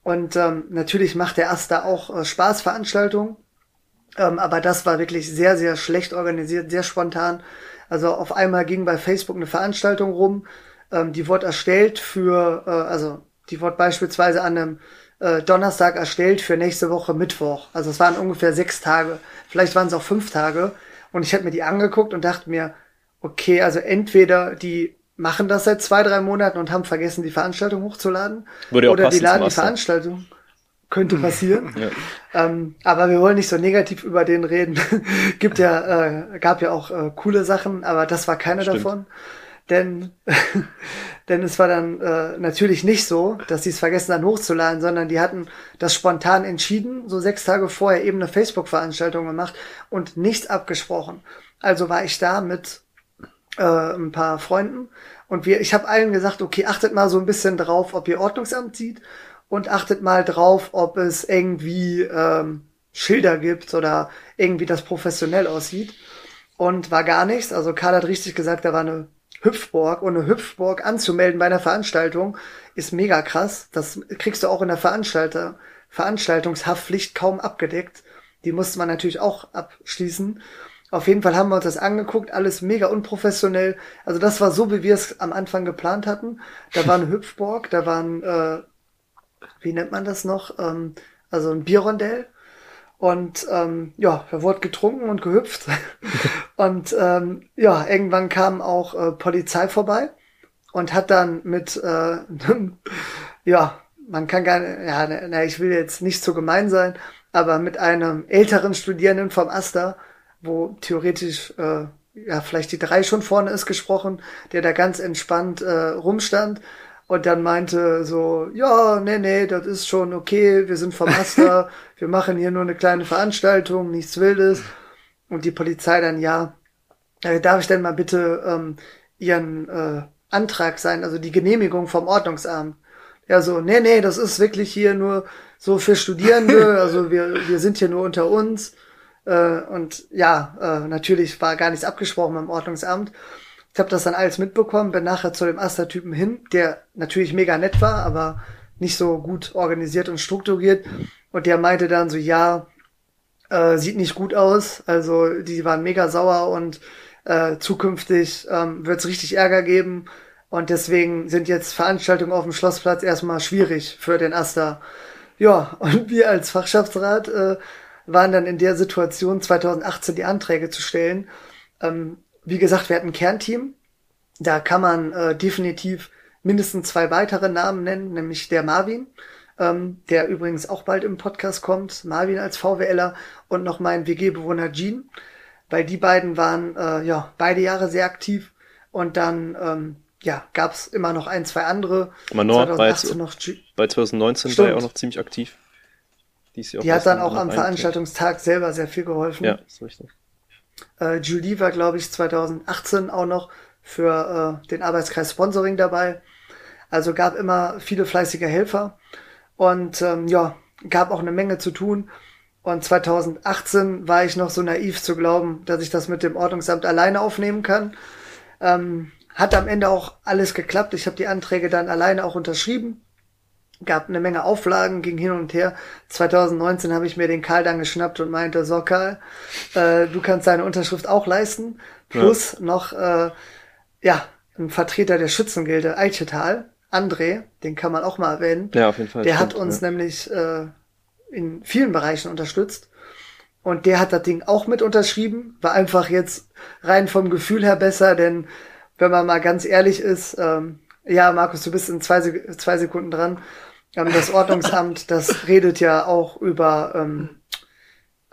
[SPEAKER 2] Und ähm, natürlich macht der Asta auch äh, Spaßveranstaltungen, ähm, aber das war wirklich sehr, sehr schlecht organisiert, sehr spontan. Also auf einmal ging bei Facebook eine Veranstaltung rum, ähm, die wurde erstellt für, äh, also die wurde beispielsweise an einem äh, Donnerstag erstellt für nächste Woche Mittwoch. Also es waren ungefähr sechs Tage, vielleicht waren es auch fünf Tage. Und ich habe mir die angeguckt und dachte mir, okay, also entweder die machen das seit zwei, drei Monaten und haben vergessen, die Veranstaltung hochzuladen.
[SPEAKER 3] Würde
[SPEAKER 2] oder die laden die Veranstaltung. Könnte (laughs) passieren. ja. ähm, aber wir wollen nicht so negativ über den reden. (laughs) Gibt ja, äh, gab ja auch äh, coole Sachen, aber das war keine Stimmt. davon. Denn, (laughs) denn es war dann äh, natürlich nicht so, dass sie es vergessen haben hochzuladen, sondern die hatten das spontan entschieden, so sechs Tage vorher eben eine Facebook-Veranstaltung gemacht und nichts abgesprochen. Also war ich da mit äh, ein paar Freunden und wir, ich habe allen gesagt, okay, achtet mal so ein bisschen drauf, ob ihr Ordnungsamt sieht und achtet mal drauf, ob es irgendwie ähm, Schilder gibt oder irgendwie das professionell aussieht. Und war gar nichts. Also Karl hat richtig gesagt, da war eine Hüpfburg und eine Hüpfburg anzumelden bei einer Veranstaltung ist mega krass. Das kriegst du auch in der Veranstalter, Veranstaltungshaftpflicht kaum abgedeckt. Die musste man natürlich auch abschließen. Auf jeden Fall haben wir uns das angeguckt, alles mega unprofessionell. Also das war so, wie wir es am Anfang geplant hatten. Da war eine (laughs) Hüpfburg, da waren, äh, wie nennt man das noch? Ähm, also ein Bierrondell und ähm, ja, da wurde getrunken und gehüpft. (laughs) und ähm, ja, irgendwann kam auch äh, Polizei vorbei und hat dann mit, äh, (laughs) ja, man kann gar nicht, ja, na, ich will jetzt nicht so gemein sein, aber mit einem älteren Studierenden vom Aster, wo theoretisch äh, ja vielleicht die drei schon vorne ist gesprochen, der da ganz entspannt äh, rumstand und dann meinte so, ja, nee, nee, das ist schon okay, wir sind vom Master, (laughs) wir machen hier nur eine kleine Veranstaltung, nichts Wildes. Und die Polizei dann, ja, äh, darf ich denn mal bitte ähm, Ihren äh, Antrag sein, also die Genehmigung vom Ordnungsamt? Ja, so, nee, nee, das ist wirklich hier nur so für Studierende, (laughs) also wir, wir sind hier nur unter uns. Äh, und ja, äh, natürlich war gar nichts abgesprochen beim Ordnungsamt. Ich habe das dann alles mitbekommen, bin nachher zu dem Aster-Typen hin, der natürlich mega nett war, aber nicht so gut organisiert und strukturiert. Und der meinte dann so, ja, äh, sieht nicht gut aus. Also die waren mega sauer und äh, zukünftig ähm, wird es richtig Ärger geben. Und deswegen sind jetzt Veranstaltungen auf dem Schlossplatz erstmal schwierig für den Aster. Ja, und wir als Fachschaftsrat äh, waren dann in der Situation, 2018 die Anträge zu stellen. Ähm, wie gesagt, wir hatten ein Kernteam. Da kann man äh, definitiv mindestens zwei weitere Namen nennen, nämlich der Marvin, ähm, der übrigens auch bald im Podcast kommt, Marvin als VWLer und noch mein WG-Bewohner Jean, weil die beiden waren äh, ja beide Jahre sehr aktiv und dann ähm, ja gab's immer noch ein, zwei andere.
[SPEAKER 3] Manor bei, noch bei 2019 Stimmt. war er auch noch ziemlich aktiv.
[SPEAKER 2] Die, die hat dann auch am Veranstaltungstag selber sehr viel geholfen.
[SPEAKER 3] Ja, ist richtig.
[SPEAKER 2] Äh, Julie war, glaube ich, 2018 auch noch für äh, den Arbeitskreis Sponsoring dabei. Also gab immer viele fleißige Helfer und ähm, ja, gab auch eine Menge zu tun. Und 2018 war ich noch so naiv zu glauben, dass ich das mit dem Ordnungsamt alleine aufnehmen kann. Ähm, hat am Ende auch alles geklappt. Ich habe die Anträge dann alleine auch unterschrieben. Gab eine Menge Auflagen, ging hin und her. 2019 habe ich mir den Karl dann geschnappt und meinte, so Karl, äh, du kannst deine Unterschrift auch leisten. Plus ja. noch, äh, ja, ein Vertreter der Schützengilde Eichetal, André, den kann man auch mal erwähnen.
[SPEAKER 3] Ja, auf jeden Fall.
[SPEAKER 2] Der stimmt, hat uns ja. nämlich äh, in vielen Bereichen unterstützt. Und der hat das Ding auch mit unterschrieben. War einfach jetzt rein vom Gefühl her besser, denn wenn man mal ganz ehrlich ist, ähm, ja, Markus, du bist in zwei, zwei Sekunden dran. Ähm, das (laughs) Ordnungsamt, das redet ja auch über ähm,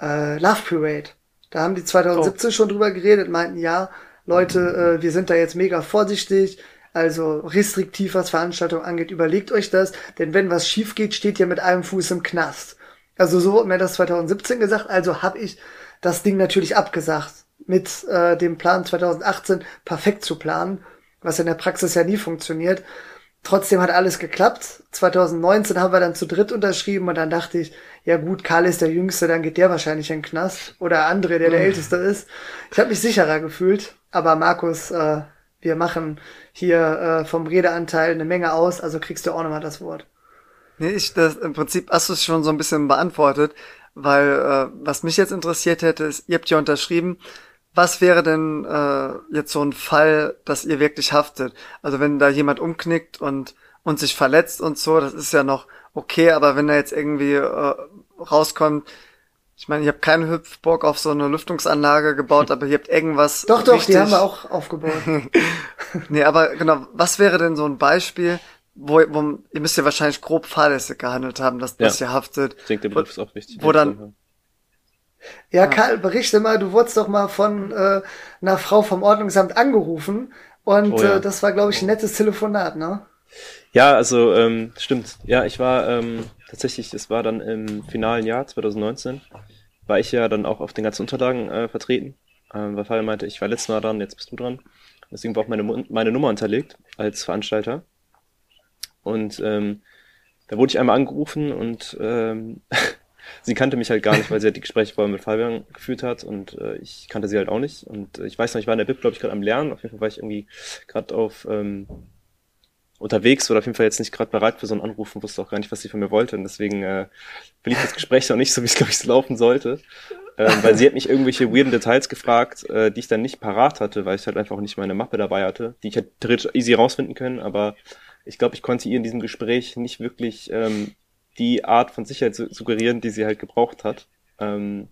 [SPEAKER 2] äh, Love Parade. Da haben die 2017 oh. schon drüber geredet, meinten, ja, Leute, äh, wir sind da jetzt mega vorsichtig, also restriktiv, was Veranstaltungen angeht, überlegt euch das, denn wenn was schief geht, steht ihr mit einem Fuß im Knast. Also so wurde mir das 2017 gesagt, also habe ich das Ding natürlich abgesagt, mit äh, dem Plan 2018 perfekt zu planen, was in der Praxis ja nie funktioniert. Trotzdem hat alles geklappt. 2019 haben wir dann zu dritt unterschrieben und dann dachte ich, ja gut, Karl ist der Jüngste, dann geht der wahrscheinlich in den Knast. Oder André, der der mhm. Älteste ist. Ich habe mich sicherer gefühlt, aber Markus, äh, wir machen hier äh, vom Redeanteil eine Menge aus, also kriegst du auch nochmal das Wort.
[SPEAKER 1] Nee, ich, das, im Prinzip hast du es schon so ein bisschen beantwortet, weil äh, was mich jetzt interessiert hätte, ist, ihr habt ja unterschrieben, was wäre denn äh, jetzt so ein Fall, dass ihr wirklich haftet? Also wenn da jemand umknickt und, und sich verletzt und so, das ist ja noch okay, aber wenn da jetzt irgendwie äh, rauskommt, ich meine, ich habe keinen Hüpfbock auf so eine Lüftungsanlage gebaut, aber ihr habt irgendwas.
[SPEAKER 2] Doch, doch, richtig... die haben wir auch aufgebaut. (laughs)
[SPEAKER 1] nee, aber genau, was wäre denn so ein Beispiel, wo, wo ihr müsst ja wahrscheinlich grob fahrlässig gehandelt haben, dass, ja. dass ihr haftet.
[SPEAKER 3] Ich denke, der Begriff ist auch wichtig.
[SPEAKER 1] Wo dann.
[SPEAKER 2] Ja, Karl, berichte mal, du wurdest doch mal von äh, einer Frau vom Ordnungsamt angerufen und oh, ja. äh, das war, glaube ich, ein nettes Telefonat, ne?
[SPEAKER 3] Ja, also ähm, stimmt. Ja, ich war ähm, tatsächlich, es war dann im finalen Jahr 2019, war ich ja dann auch auf den ganzen Unterlagen äh, vertreten. Ähm, weil Fabian meinte, ich war letztes Mal dran, jetzt bist du dran. Deswegen war auch meine, meine Nummer unterlegt als Veranstalter. Und ähm, da wurde ich einmal angerufen und ähm, (laughs) sie kannte mich halt gar nicht, weil sie halt die Gespräche vorher mit Fabian geführt hat und äh, ich kannte sie halt auch nicht. Und äh, ich weiß noch, ich war in der BIP, glaube ich, gerade am Lernen. Auf jeden Fall war ich irgendwie gerade auf ähm, unterwegs oder auf jeden Fall jetzt nicht gerade bereit für so einen Anruf und wusste auch gar nicht, was sie von mir wollte. Und deswegen äh, verlief das Gespräch noch nicht so, wie es, glaube ich, laufen sollte. Ähm, weil sie hat mich irgendwelche weirden Details gefragt, äh, die ich dann nicht parat hatte, weil ich halt einfach nicht meine Mappe dabei hatte, die ich hätte theoretisch easy rausfinden können, aber ich glaube, ich konnte ihr in diesem Gespräch nicht wirklich ähm, die Art von Sicherheit suggerieren, die sie halt gebraucht hat. Ähm,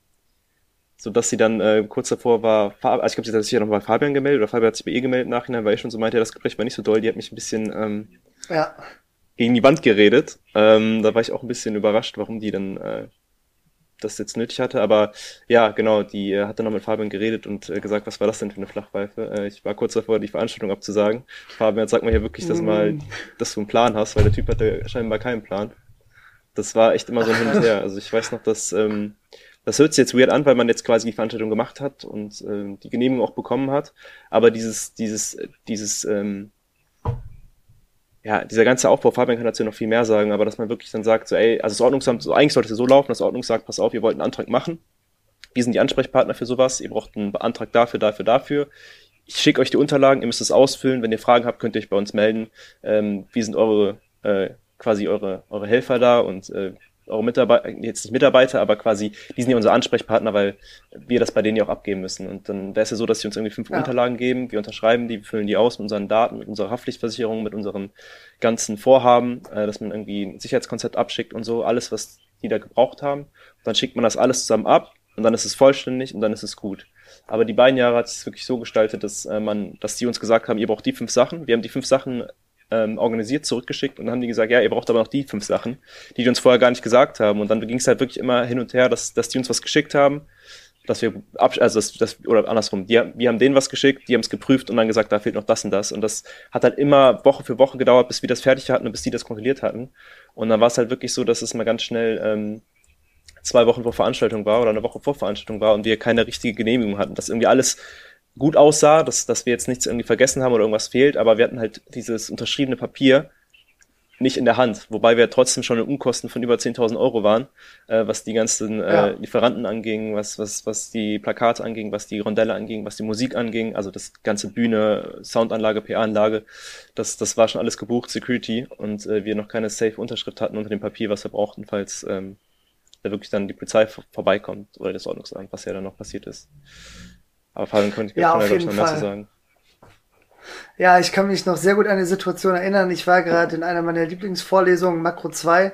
[SPEAKER 3] so dass sie dann äh, kurz davor war, also ich glaube, sie hat sich ja noch bei Fabian gemeldet oder Fabian hat sich bei ihr gemeldet nachhinein, weil ich schon so meinte, ja, das Gespräch war nicht so doll, die hat mich ein bisschen ähm,
[SPEAKER 2] ja.
[SPEAKER 3] gegen die Wand geredet. Ähm, da war ich auch ein bisschen überrascht, warum die dann äh, das jetzt nötig hatte. Aber ja, genau, die äh, hat dann noch mit Fabian geredet und äh, gesagt, was war das denn für eine Flachpfeife? Äh, ich war kurz davor, die Veranstaltung abzusagen. Fabian, sag mal hier wirklich, dass, mm. mal, dass du einen Plan hast, weil der Typ hatte scheinbar keinen Plan. Das war echt immer so ein (laughs) Hin und Her. Also ich weiß noch, dass ähm, das hört sich jetzt weird an, weil man jetzt quasi die Veranstaltung gemacht hat und äh, die Genehmigung auch bekommen hat. Aber dieses, dieses, dieses, ähm, ja, dieser ganze Aufbau, Fabian kann dazu noch viel mehr sagen, aber dass man wirklich dann sagt, so, ey, also das Ordnungsamt, so, eigentlich sollte es so laufen, das Ordnung sagt, pass auf, ihr wollt einen Antrag machen. Wir sind die Ansprechpartner für sowas, ihr braucht einen Antrag dafür, dafür, dafür. ich schicke euch die Unterlagen, ihr müsst es ausfüllen. Wenn ihr Fragen habt, könnt ihr euch bei uns melden. Ähm, wie sind eure äh, quasi eure, eure Helfer da und äh, eure Mitarbeiter, jetzt nicht Mitarbeiter, aber quasi, die sind ja unsere Ansprechpartner, weil wir das bei denen ja auch abgeben müssen. Und dann wäre es ja so, dass sie uns irgendwie fünf ja. Unterlagen geben, wir unterschreiben die, wir füllen die aus mit unseren Daten, mit unserer Haftpflichtversicherung, mit unseren ganzen Vorhaben, äh, dass man irgendwie ein Sicherheitskonzept abschickt und so, alles, was die da gebraucht haben. Und dann schickt man das alles zusammen ab und dann ist es vollständig und dann ist es gut. Aber die beiden Jahre hat es wirklich so gestaltet, dass äh, man, dass die uns gesagt haben, ihr braucht die fünf Sachen. Wir haben die fünf Sachen ähm, organisiert, zurückgeschickt und dann haben die gesagt, ja, ihr braucht aber noch die fünf Sachen, die die uns vorher gar nicht gesagt haben. Und dann ging es halt wirklich immer hin und her, dass, dass die uns was geschickt haben, dass wir, ab, also das, das, oder andersrum, die, wir haben denen was geschickt, die haben es geprüft und dann gesagt, da fehlt noch das und das. Und das hat halt immer Woche für Woche gedauert, bis wir das fertig hatten und bis die das kontrolliert hatten. Und dann war es halt wirklich so, dass es mal ganz schnell ähm, zwei Wochen vor Veranstaltung war oder eine Woche vor Veranstaltung war und wir keine richtige Genehmigung hatten, dass irgendwie alles gut aussah, dass, dass wir jetzt nichts irgendwie vergessen haben oder irgendwas fehlt, aber wir hatten halt dieses unterschriebene Papier nicht in der Hand, wobei wir trotzdem schon in Unkosten von über 10.000 Euro waren, äh, was die ganzen äh, ja. Lieferanten anging, was, was, was die Plakate anging, was die Rondelle anging, was die Musik anging, also das ganze Bühne, Soundanlage, PA-Anlage, das, das war schon alles gebucht, Security, und äh, wir noch keine Safe-Unterschrift hatten unter dem Papier, was wir brauchten, falls ähm, da wirklich dann die Polizei vorbeikommt oder das Ordnungsamt, was ja dann noch passiert ist. Aber Fabian könnte
[SPEAKER 2] ja, auf jeden Fall. sagen. Ja, ich kann mich noch sehr gut an die Situation erinnern. Ich war gerade in einer meiner Lieblingsvorlesungen, Makro 2,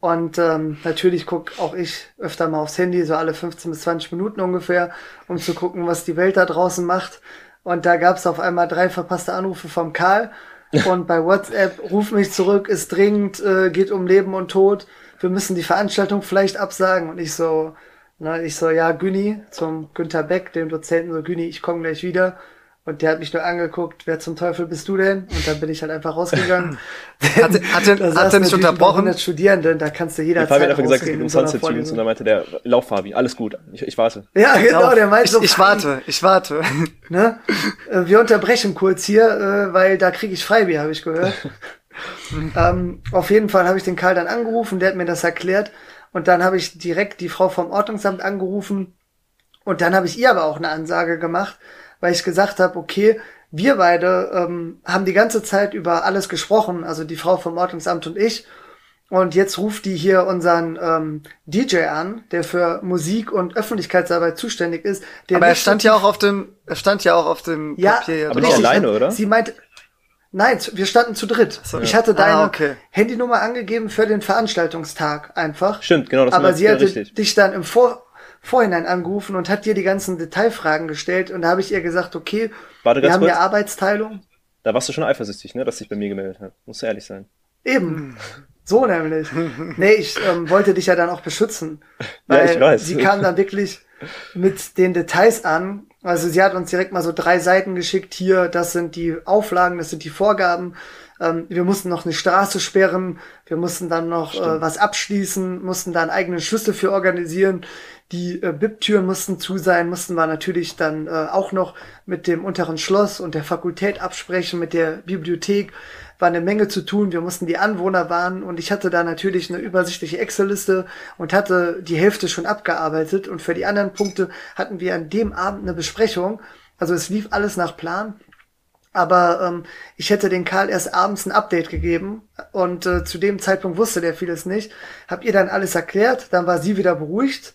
[SPEAKER 2] und ähm, natürlich guck auch ich öfter mal aufs Handy, so alle 15 bis 20 Minuten ungefähr, um zu gucken, was die Welt da draußen macht. Und da gab es auf einmal drei verpasste Anrufe vom Karl. Und bei WhatsApp, ruf mich zurück, ist dringend, äh, geht um Leben und Tod. Wir müssen die Veranstaltung vielleicht absagen. Und ich so, na, ich so, ja, Güni, zum Günther Beck, dem Dozenten, so, Güni, ich komme gleich wieder. Und der hat mich nur angeguckt, wer zum Teufel bist du denn? Und dann bin ich halt einfach rausgegangen. (laughs) (laughs)
[SPEAKER 1] hat, hat, hat, hat er nicht unterbrochen?
[SPEAKER 2] Studierenden, da kannst du jederzeit
[SPEAKER 3] Fabi hat einfach gesagt, es geht um Sunset Tunes und dann meinte der, lauf Fabi, alles gut, ich, ich warte.
[SPEAKER 2] Ja, genau, der meinte
[SPEAKER 1] so. Ich, ich warte, ich warte. (laughs)
[SPEAKER 2] Ne? Äh, wir unterbrechen kurz hier, äh, weil da kriege ich Freibier, habe ich gehört. ähm, auf jeden Fall habe ich den Karl dann angerufen, der hat mir das erklärt. Und dann habe ich direkt die Frau vom Ordnungsamt angerufen. Und dann habe ich ihr aber auch eine Ansage gemacht, weil ich gesagt habe, okay, wir beide ähm, haben die ganze Zeit über alles gesprochen, also die Frau vom Ordnungsamt und ich. Und jetzt ruft die hier unseren ähm, DJ an, der für Musik und Öffentlichkeitsarbeit zuständig ist.
[SPEAKER 1] aber er stand ja auch auf dem, er stand ja auch auf dem
[SPEAKER 2] ja, Papier.
[SPEAKER 3] Aber nicht alleine, oder?
[SPEAKER 2] Sie meint, Nein, wir standen zu dritt. So, ich hatte deine ah, okay. Handynummer angegeben für den Veranstaltungstag einfach.
[SPEAKER 3] Stimmt, genau.
[SPEAKER 2] Das Aber sie hatte richtig. dich dann im Vor Vorhinein angerufen und hat dir die ganzen Detailfragen gestellt und da habe ich ihr gesagt, okay, Warte, wir haben kurz. ja Arbeitsteilung.
[SPEAKER 3] Da warst du schon eifersüchtig, ne, dass sich bei mir gemeldet hat. Musst du ehrlich sein.
[SPEAKER 2] Eben. So nämlich. nee, ich ähm, wollte dich ja dann auch beschützen.
[SPEAKER 3] Weil ja, ich weiß.
[SPEAKER 2] Sie kam dann wirklich mit den Details an. Also sie hat uns direkt mal so drei Seiten geschickt. Hier, das sind die Auflagen, das sind die Vorgaben. Ähm, wir mussten noch eine Straße sperren. Wir mussten dann noch äh, was abschließen, mussten da einen eigenen Schlüssel für organisieren. Die äh, BIP-Türen mussten zu sein, mussten wir natürlich dann äh, auch noch mit dem unteren Schloss und der Fakultät absprechen, mit der Bibliothek. War eine Menge zu tun. Wir mussten die Anwohner warnen und ich hatte da natürlich eine übersichtliche Excel-Liste und hatte die Hälfte schon abgearbeitet. Und für die anderen Punkte hatten wir an dem Abend eine Besprechung. Also es lief alles nach Plan. Aber ähm, ich hätte den Karl erst abends ein Update gegeben und äh, zu dem Zeitpunkt wusste der vieles nicht. Habt ihr dann alles erklärt, dann war sie wieder beruhigt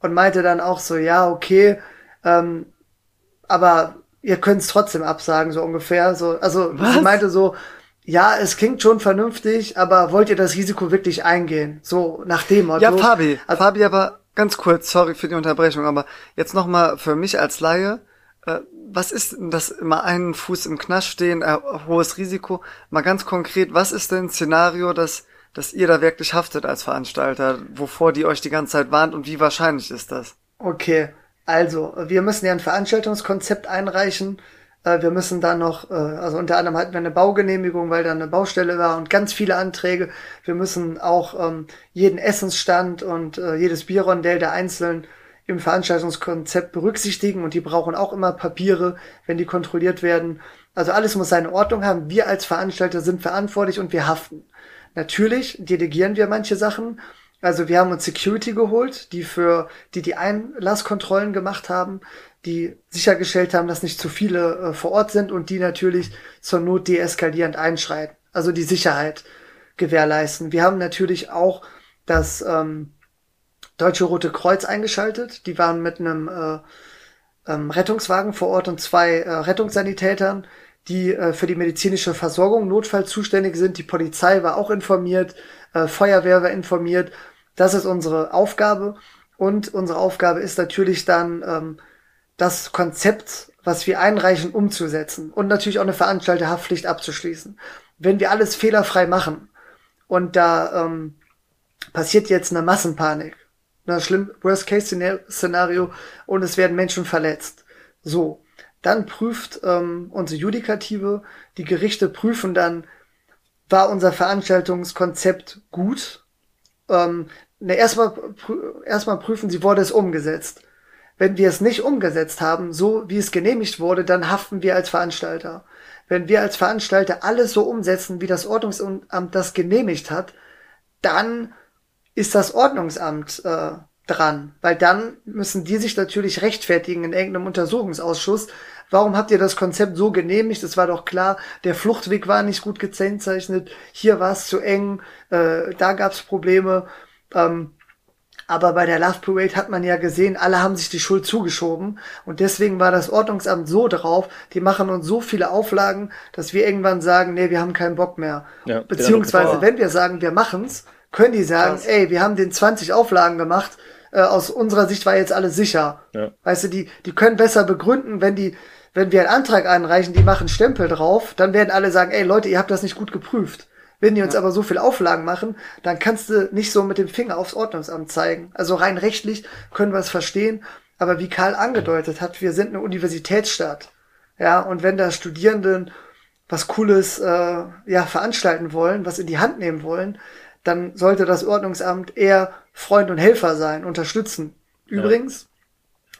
[SPEAKER 2] und meinte dann auch so, ja, okay, ähm, aber ihr könnt es trotzdem absagen, so ungefähr. So, also Was? sie meinte so, ja, es klingt schon vernünftig, aber wollt ihr das Risiko wirklich eingehen? So nach dem Motto.
[SPEAKER 1] Ja, Fabi, also, Fabi, aber ganz kurz, sorry für die Unterbrechung, aber jetzt nochmal für mich als Laie, äh, was ist denn das immer einen Fuß im Knast stehen, äh, hohes Risiko? Mal ganz konkret, was ist denn ein Szenario, dass dass ihr da wirklich haftet als Veranstalter, wovor die euch die ganze Zeit warnt und wie wahrscheinlich ist das?
[SPEAKER 2] Okay, also wir müssen ja ein Veranstaltungskonzept einreichen. Äh, wir müssen da noch, äh, also unter anderem hatten wir eine Baugenehmigung, weil da eine Baustelle war und ganz viele Anträge. Wir müssen auch ähm, jeden Essensstand und äh, jedes Bierrondell der einzelnen im Veranstaltungskonzept berücksichtigen und die brauchen auch immer Papiere, wenn die kontrolliert werden. Also alles muss seine Ordnung haben. Wir als Veranstalter sind verantwortlich und wir haften. Natürlich delegieren wir manche Sachen. Also wir haben uns Security geholt, die für die die Einlasskontrollen gemacht haben, die sichergestellt haben, dass nicht zu viele äh, vor Ort sind und die natürlich zur Not deeskalierend einschreiten. Also die Sicherheit gewährleisten. Wir haben natürlich auch das ähm, Deutsche Rote Kreuz eingeschaltet. Die waren mit einem äh, ähm, Rettungswagen vor Ort und zwei äh, Rettungssanitätern, die äh, für die medizinische Versorgung Notfall zuständig sind. Die Polizei war auch informiert, äh, Feuerwehr war informiert. Das ist unsere Aufgabe. Und unsere Aufgabe ist natürlich dann, ähm, das Konzept, was wir einreichen, umzusetzen und natürlich auch eine Veranstalterhaftpflicht abzuschließen. Wenn wir alles fehlerfrei machen und da ähm, passiert jetzt eine Massenpanik, ein schlimm Worst-Case-Szenario und es werden Menschen verletzt, so, dann prüft ähm, unsere Judikative, die Gerichte prüfen dann, war unser Veranstaltungskonzept gut? Ähm, ne, erstmal, erstmal prüfen sie, wurde es umgesetzt. Wenn wir es nicht umgesetzt haben, so wie es genehmigt wurde, dann haften wir als Veranstalter. Wenn wir als Veranstalter alles so umsetzen, wie das Ordnungsamt das genehmigt hat, dann ist das Ordnungsamt äh, dran, weil dann müssen die sich natürlich rechtfertigen in irgendeinem Untersuchungsausschuss. Warum habt ihr das Konzept so genehmigt? Es war doch klar, der Fluchtweg war nicht gut gekennzeichnet, hier war es zu eng, äh, da gab es Probleme. Ähm, aber bei der Love Parade hat man ja gesehen, alle haben sich die Schuld zugeschoben. Und deswegen war das Ordnungsamt so drauf, die machen uns so viele Auflagen, dass wir irgendwann sagen, nee, wir haben keinen Bock mehr. Ja, Beziehungsweise, wenn wir sagen, wir machen's, können die sagen, Krass. ey, wir haben den 20 Auflagen gemacht, äh, aus unserer Sicht war jetzt alles sicher. Ja. Weißt du, die, die können besser begründen, wenn die, wenn wir einen Antrag einreichen, die machen Stempel drauf, dann werden alle sagen, ey Leute, ihr habt das nicht gut geprüft. Wenn die uns ja. aber so viel Auflagen machen, dann kannst du nicht so mit dem Finger aufs Ordnungsamt zeigen. Also rein rechtlich können wir es verstehen, aber wie Karl angedeutet hat, wir sind eine Universitätsstadt. Ja, und wenn da Studierenden was Cooles äh, ja, veranstalten wollen, was in die Hand nehmen wollen, dann sollte das Ordnungsamt eher Freund und Helfer sein, unterstützen. Übrigens,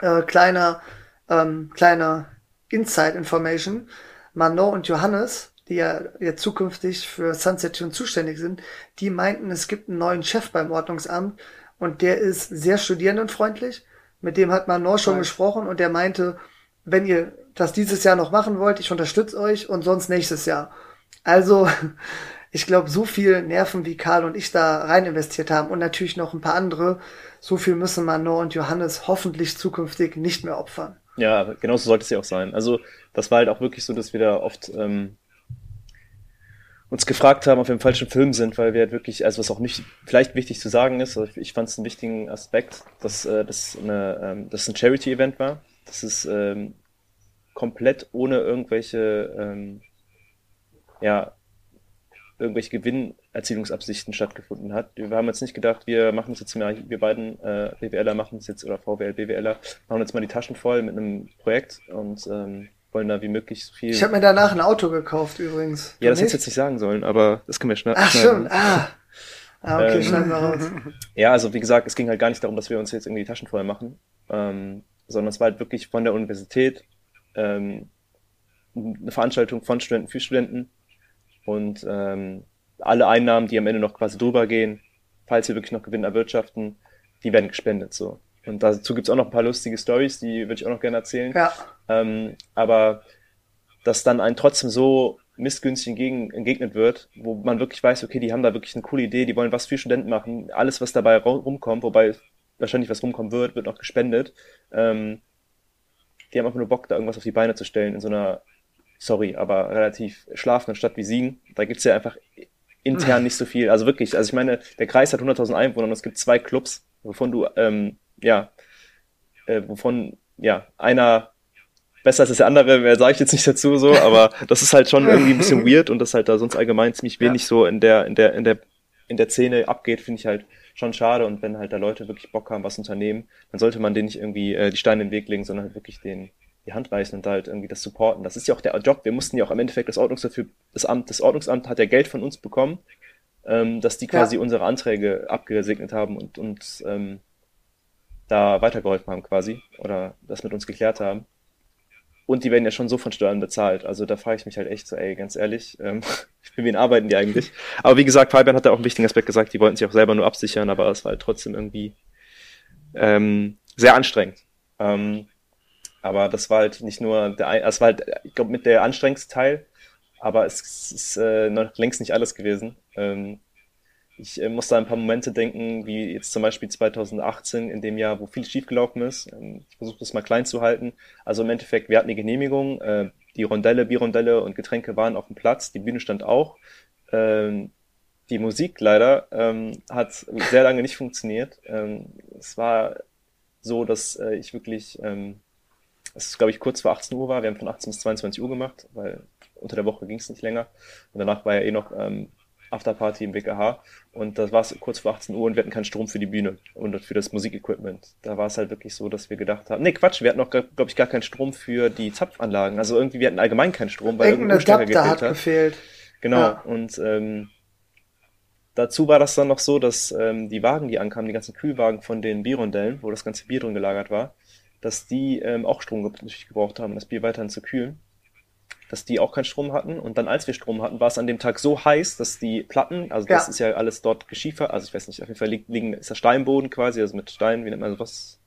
[SPEAKER 2] ja. äh, kleiner, ähm, kleiner Inside Information, Manon und Johannes die ja jetzt zukünftig für Sunset Tune zuständig sind, die meinten, es gibt einen neuen Chef beim Ordnungsamt und der ist sehr studierendenfreundlich. Mit dem hat man noch schon gesprochen und der meinte, wenn ihr das dieses Jahr noch machen wollt, ich unterstütze euch und sonst nächstes Jahr. Also, (laughs) ich glaube, so viel Nerven wie Karl und ich da rein investiert haben und natürlich noch ein paar andere, so viel müssen Manon und Johannes hoffentlich zukünftig nicht mehr opfern.
[SPEAKER 3] Ja, genauso sollte es ja auch sein. Also, das war halt auch wirklich so, dass wir da oft ähm, uns gefragt haben, ob wir im falschen Film sind, weil wir halt wirklich, also was auch nicht vielleicht wichtig zu sagen ist, also ich fand es einen wichtigen Aspekt, dass äh, das eine, ähm, das ein Charity-Event war. Das ist ähm, komplett ohne irgendwelche, ähm, ja, irgendwelche Gewinnerzielungsabsichten stattgefunden hat. Wir haben jetzt nicht gedacht, wir machen uns jetzt mal, wir beiden äh, BWLer machen es jetzt, oder VWL, BWLer, machen uns mal die Taschen voll mit einem Projekt und ähm, wollen da wie möglich so viel.
[SPEAKER 2] Ich habe mir danach ein Auto gekauft übrigens.
[SPEAKER 3] Ja, das hättest du jetzt nicht sagen sollen, aber das können wir schnell.
[SPEAKER 2] Ach, stimmt. Ah. Ah, okay, ähm, schneiden wir raus. (laughs)
[SPEAKER 3] Ja, also wie gesagt, es ging halt gar nicht darum, dass wir uns jetzt irgendwie die Taschen voll machen, ähm, sondern es war halt wirklich von der Universität ähm, eine Veranstaltung von Studenten für Studenten und ähm, alle Einnahmen, die am Ende noch quasi drüber gehen, falls wir wirklich noch Gewinn erwirtschaften, die werden gespendet so. Und dazu gibt's auch noch ein paar lustige Stories, die würde ich auch noch gerne erzählen. Ja. Ähm, aber dass dann ein trotzdem so missgünstig entgegnet wird, wo man wirklich weiß, okay, die haben da wirklich eine coole Idee, die wollen was für Studenten machen, alles, was dabei rumkommt, wobei wahrscheinlich was rumkommen wird, wird noch gespendet. Ähm, die haben einfach nur Bock, da irgendwas auf die Beine zu stellen in so einer, sorry, aber relativ schlafenden Stadt wie Siegen. Da gibt's ja einfach intern nicht so viel. Also wirklich, also ich meine, der Kreis hat 100.000 Einwohner und es gibt zwei Clubs, wovon du ähm, ja, äh, wovon ja einer besser ist als der andere, mehr sage ich jetzt nicht dazu so, aber (laughs) das ist halt schon irgendwie ein bisschen weird und das halt da sonst allgemein ziemlich wenig ja. so in der, in der, in der, in der Szene abgeht, finde ich halt schon schade und wenn halt da Leute wirklich Bock haben, was unternehmen, dann sollte man denen nicht irgendwie äh, die Steine in den Weg legen, sondern halt wirklich den die Hand reißen und da halt irgendwie das supporten. Das ist ja auch der Job. Wir mussten ja auch im Endeffekt das Ordnungsamt für das Amt, das Ordnungsamt hat ja Geld von uns bekommen, ähm, dass die quasi ja. unsere Anträge abgesegnet haben und, und ähm, da weitergeholfen haben quasi oder das mit uns geklärt haben. und die werden ja schon so von Steuern bezahlt. Also da frage ich mich halt echt so, ey, ganz ehrlich, ähm, für wen arbeiten die eigentlich? Aber wie gesagt, Fabian hat da auch einen wichtigen Aspekt gesagt, die wollten sich auch selber nur absichern, aber es war halt trotzdem irgendwie ähm, sehr anstrengend. Ähm, aber das war halt nicht nur der, es war halt, ich glaube, mit der anstrengendste Teil, aber es ist äh, noch längst nicht alles gewesen. Ähm, ich äh, muss da ein paar Momente denken, wie jetzt zum Beispiel 2018, in dem Jahr, wo viel schiefgelaufen ist. Ähm, ich versuche das mal klein zu halten. Also im Endeffekt, wir hatten die Genehmigung, äh, die Rondelle, Bierrondelle und Getränke waren auf dem Platz, die Bühne stand auch. Ähm, die Musik leider ähm, hat sehr lange nicht funktioniert. Ähm, es war so, dass äh, ich wirklich, ähm, es ist glaube ich kurz vor 18 Uhr war, wir haben von 18 bis 22 Uhr gemacht, weil unter der Woche ging es nicht länger. Und danach war ja eh noch ähm, Afterparty im WKH und das war es kurz vor 18 Uhr und wir hatten keinen Strom für die Bühne und für das Musikequipment. Da war es halt wirklich so, dass wir gedacht haben, nee Quatsch, wir hatten noch, glaube ich, gar keinen Strom für die Zapfanlagen. Also irgendwie, wir hatten allgemein keinen Strom, weil
[SPEAKER 2] irgendein Adapter gefehlt hat. gefehlt.
[SPEAKER 3] Genau, ja. und ähm, dazu war das dann noch so, dass ähm, die Wagen, die ankamen, die ganzen Kühlwagen von den Bierrondellen, wo das ganze Bier drin gelagert war, dass die ähm, auch Strom natürlich gebraucht haben, das Bier weiterhin zu kühlen dass die auch keinen Strom hatten. Und dann, als wir Strom hatten, war es an dem Tag so heiß, dass die Platten, also das ja. ist ja alles dort Geschiefer, also ich weiß nicht, auf jeden Fall liegen, ist der Steinboden quasi, also mit Stein, wie nennt man sowas?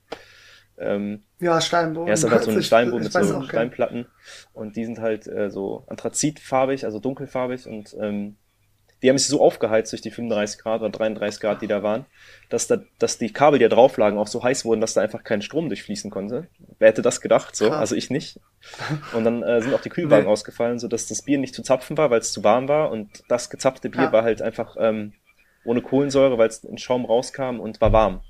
[SPEAKER 2] Ähm, ja, Steinboden.
[SPEAKER 3] Ja, ist halt so ein Steinboden mit so Steinplatten. Und die sind halt äh, so anthrazitfarbig, also dunkelfarbig und ähm, die haben sich so aufgeheizt durch die 35 Grad oder 33 Grad, die da waren, dass, da, dass die Kabel, die da drauf lagen, auch so heiß wurden, dass da einfach kein Strom durchfließen konnte. Wer hätte das gedacht? So, Krass. also ich nicht. Und dann äh, sind auch die Kühlwagen nee. ausgefallen, so dass das Bier nicht zu zapfen war, weil es zu warm war. Und das gezapfte Bier ja. war halt einfach ähm, ohne Kohlensäure, weil es in Schaum rauskam und war warm.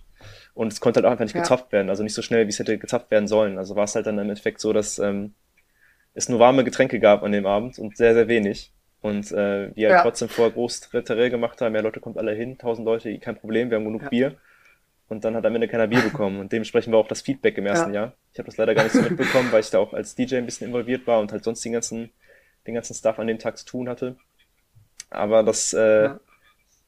[SPEAKER 3] Und es konnte halt auch einfach nicht ja. gezapft werden, also nicht so schnell, wie es hätte gezapft werden sollen. Also war es halt dann im Endeffekt so, dass ähm, es nur warme Getränke gab an dem Abend und sehr, sehr wenig. Und äh, wir halt ja. trotzdem vorher groß Terrain gemacht haben, ja Leute kommt alle hin, tausend Leute, kein Problem, wir haben genug ja. Bier. Und dann hat am Ende keiner Bier bekommen. Und dementsprechend war auch das Feedback im ersten ja. Jahr. Ich habe das leider gar nicht so mitbekommen, weil ich da auch als DJ ein bisschen involviert war und halt sonst den ganzen, den ganzen Stuff an dem Tag zu tun hatte. Aber das äh,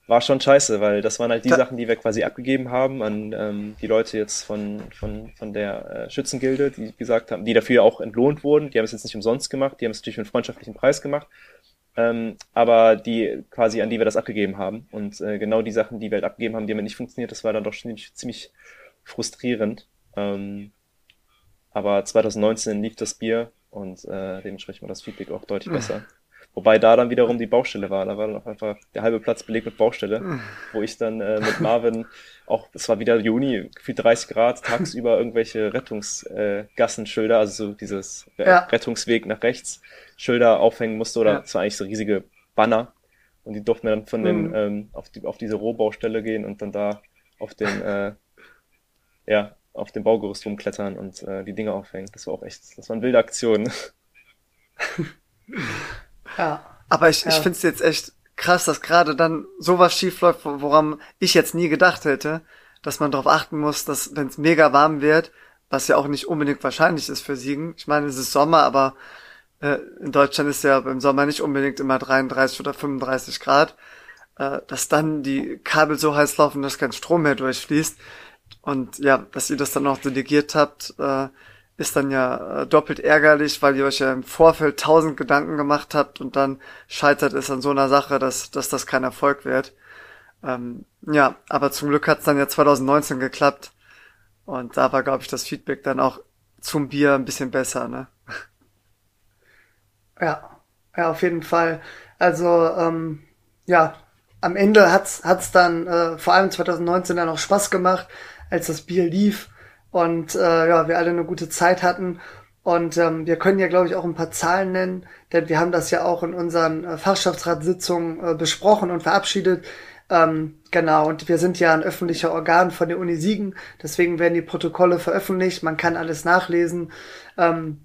[SPEAKER 3] war schon scheiße, weil das waren halt die Sachen, die wir quasi abgegeben haben an ähm, die Leute jetzt von, von, von der äh, Schützengilde, die gesagt haben, die dafür auch entlohnt wurden. Die haben es jetzt nicht umsonst gemacht, die haben es natürlich für einen freundschaftlichen Preis gemacht ähm, aber die quasi, an die wir das abgegeben haben. Und äh, genau die Sachen, die wir halt abgegeben haben, die haben nicht funktioniert, das war dann doch ziemlich, ziemlich frustrierend. Ähm, aber 2019 lief das Bier und äh, dementsprechend war das Feedback auch deutlich besser. Wobei da dann wiederum die Baustelle war. Da war dann auch einfach der halbe Platz belegt mit Baustelle, wo ich dann äh, mit Marvin auch, es war wieder Juni, gefühlt 30 Grad, tagsüber irgendwelche Rettungsgassenschilder, äh, also so dieses ja. Rettungsweg nach rechts, Schilder aufhängen musste oder ja. war eigentlich so riesige Banner und die durften dann von den mhm. ähm, auf, die, auf diese Rohbaustelle gehen und dann da auf den äh, ja auf dem Baugerüst rumklettern und äh, die Dinge aufhängen. Das war auch echt, das waren wilde Aktionen. (laughs)
[SPEAKER 1] ja. Aber ich, ja. ich finde es jetzt echt krass, dass gerade dann sowas schief läuft, woran ich jetzt nie gedacht hätte, dass man darauf achten muss, dass wenn es mega warm wird, was ja auch nicht unbedingt wahrscheinlich ist für Siegen. Ich meine, es ist Sommer, aber äh, in Deutschland ist ja im Sommer nicht unbedingt immer 33 oder 35 Grad, äh, dass dann die Kabel so heiß laufen, dass kein Strom mehr durchfließt. Und ja, dass ihr das dann auch delegiert habt, äh, ist dann ja äh, doppelt ärgerlich, weil ihr euch ja im Vorfeld tausend Gedanken gemacht habt und dann scheitert es an so einer Sache, dass, dass das kein Erfolg wird. Ähm, ja, aber zum Glück hat es dann ja 2019 geklappt. Und da war, glaube ich, das Feedback dann auch zum Bier ein bisschen besser, ne? (laughs)
[SPEAKER 2] Ja, ja, auf jeden Fall. Also, ähm, ja, am Ende hat's hat's dann äh, vor allem 2019 dann auch Spaß gemacht, als das Bier lief und äh, ja, wir alle eine gute Zeit hatten. Und ähm, wir können ja, glaube ich, auch ein paar Zahlen nennen, denn wir haben das ja auch in unseren äh, Fachschaftsratssitzungen äh, besprochen und verabschiedet. Ähm, genau, und wir sind ja ein öffentlicher Organ von der Uni Siegen, deswegen werden die Protokolle veröffentlicht, man kann alles nachlesen. Ähm,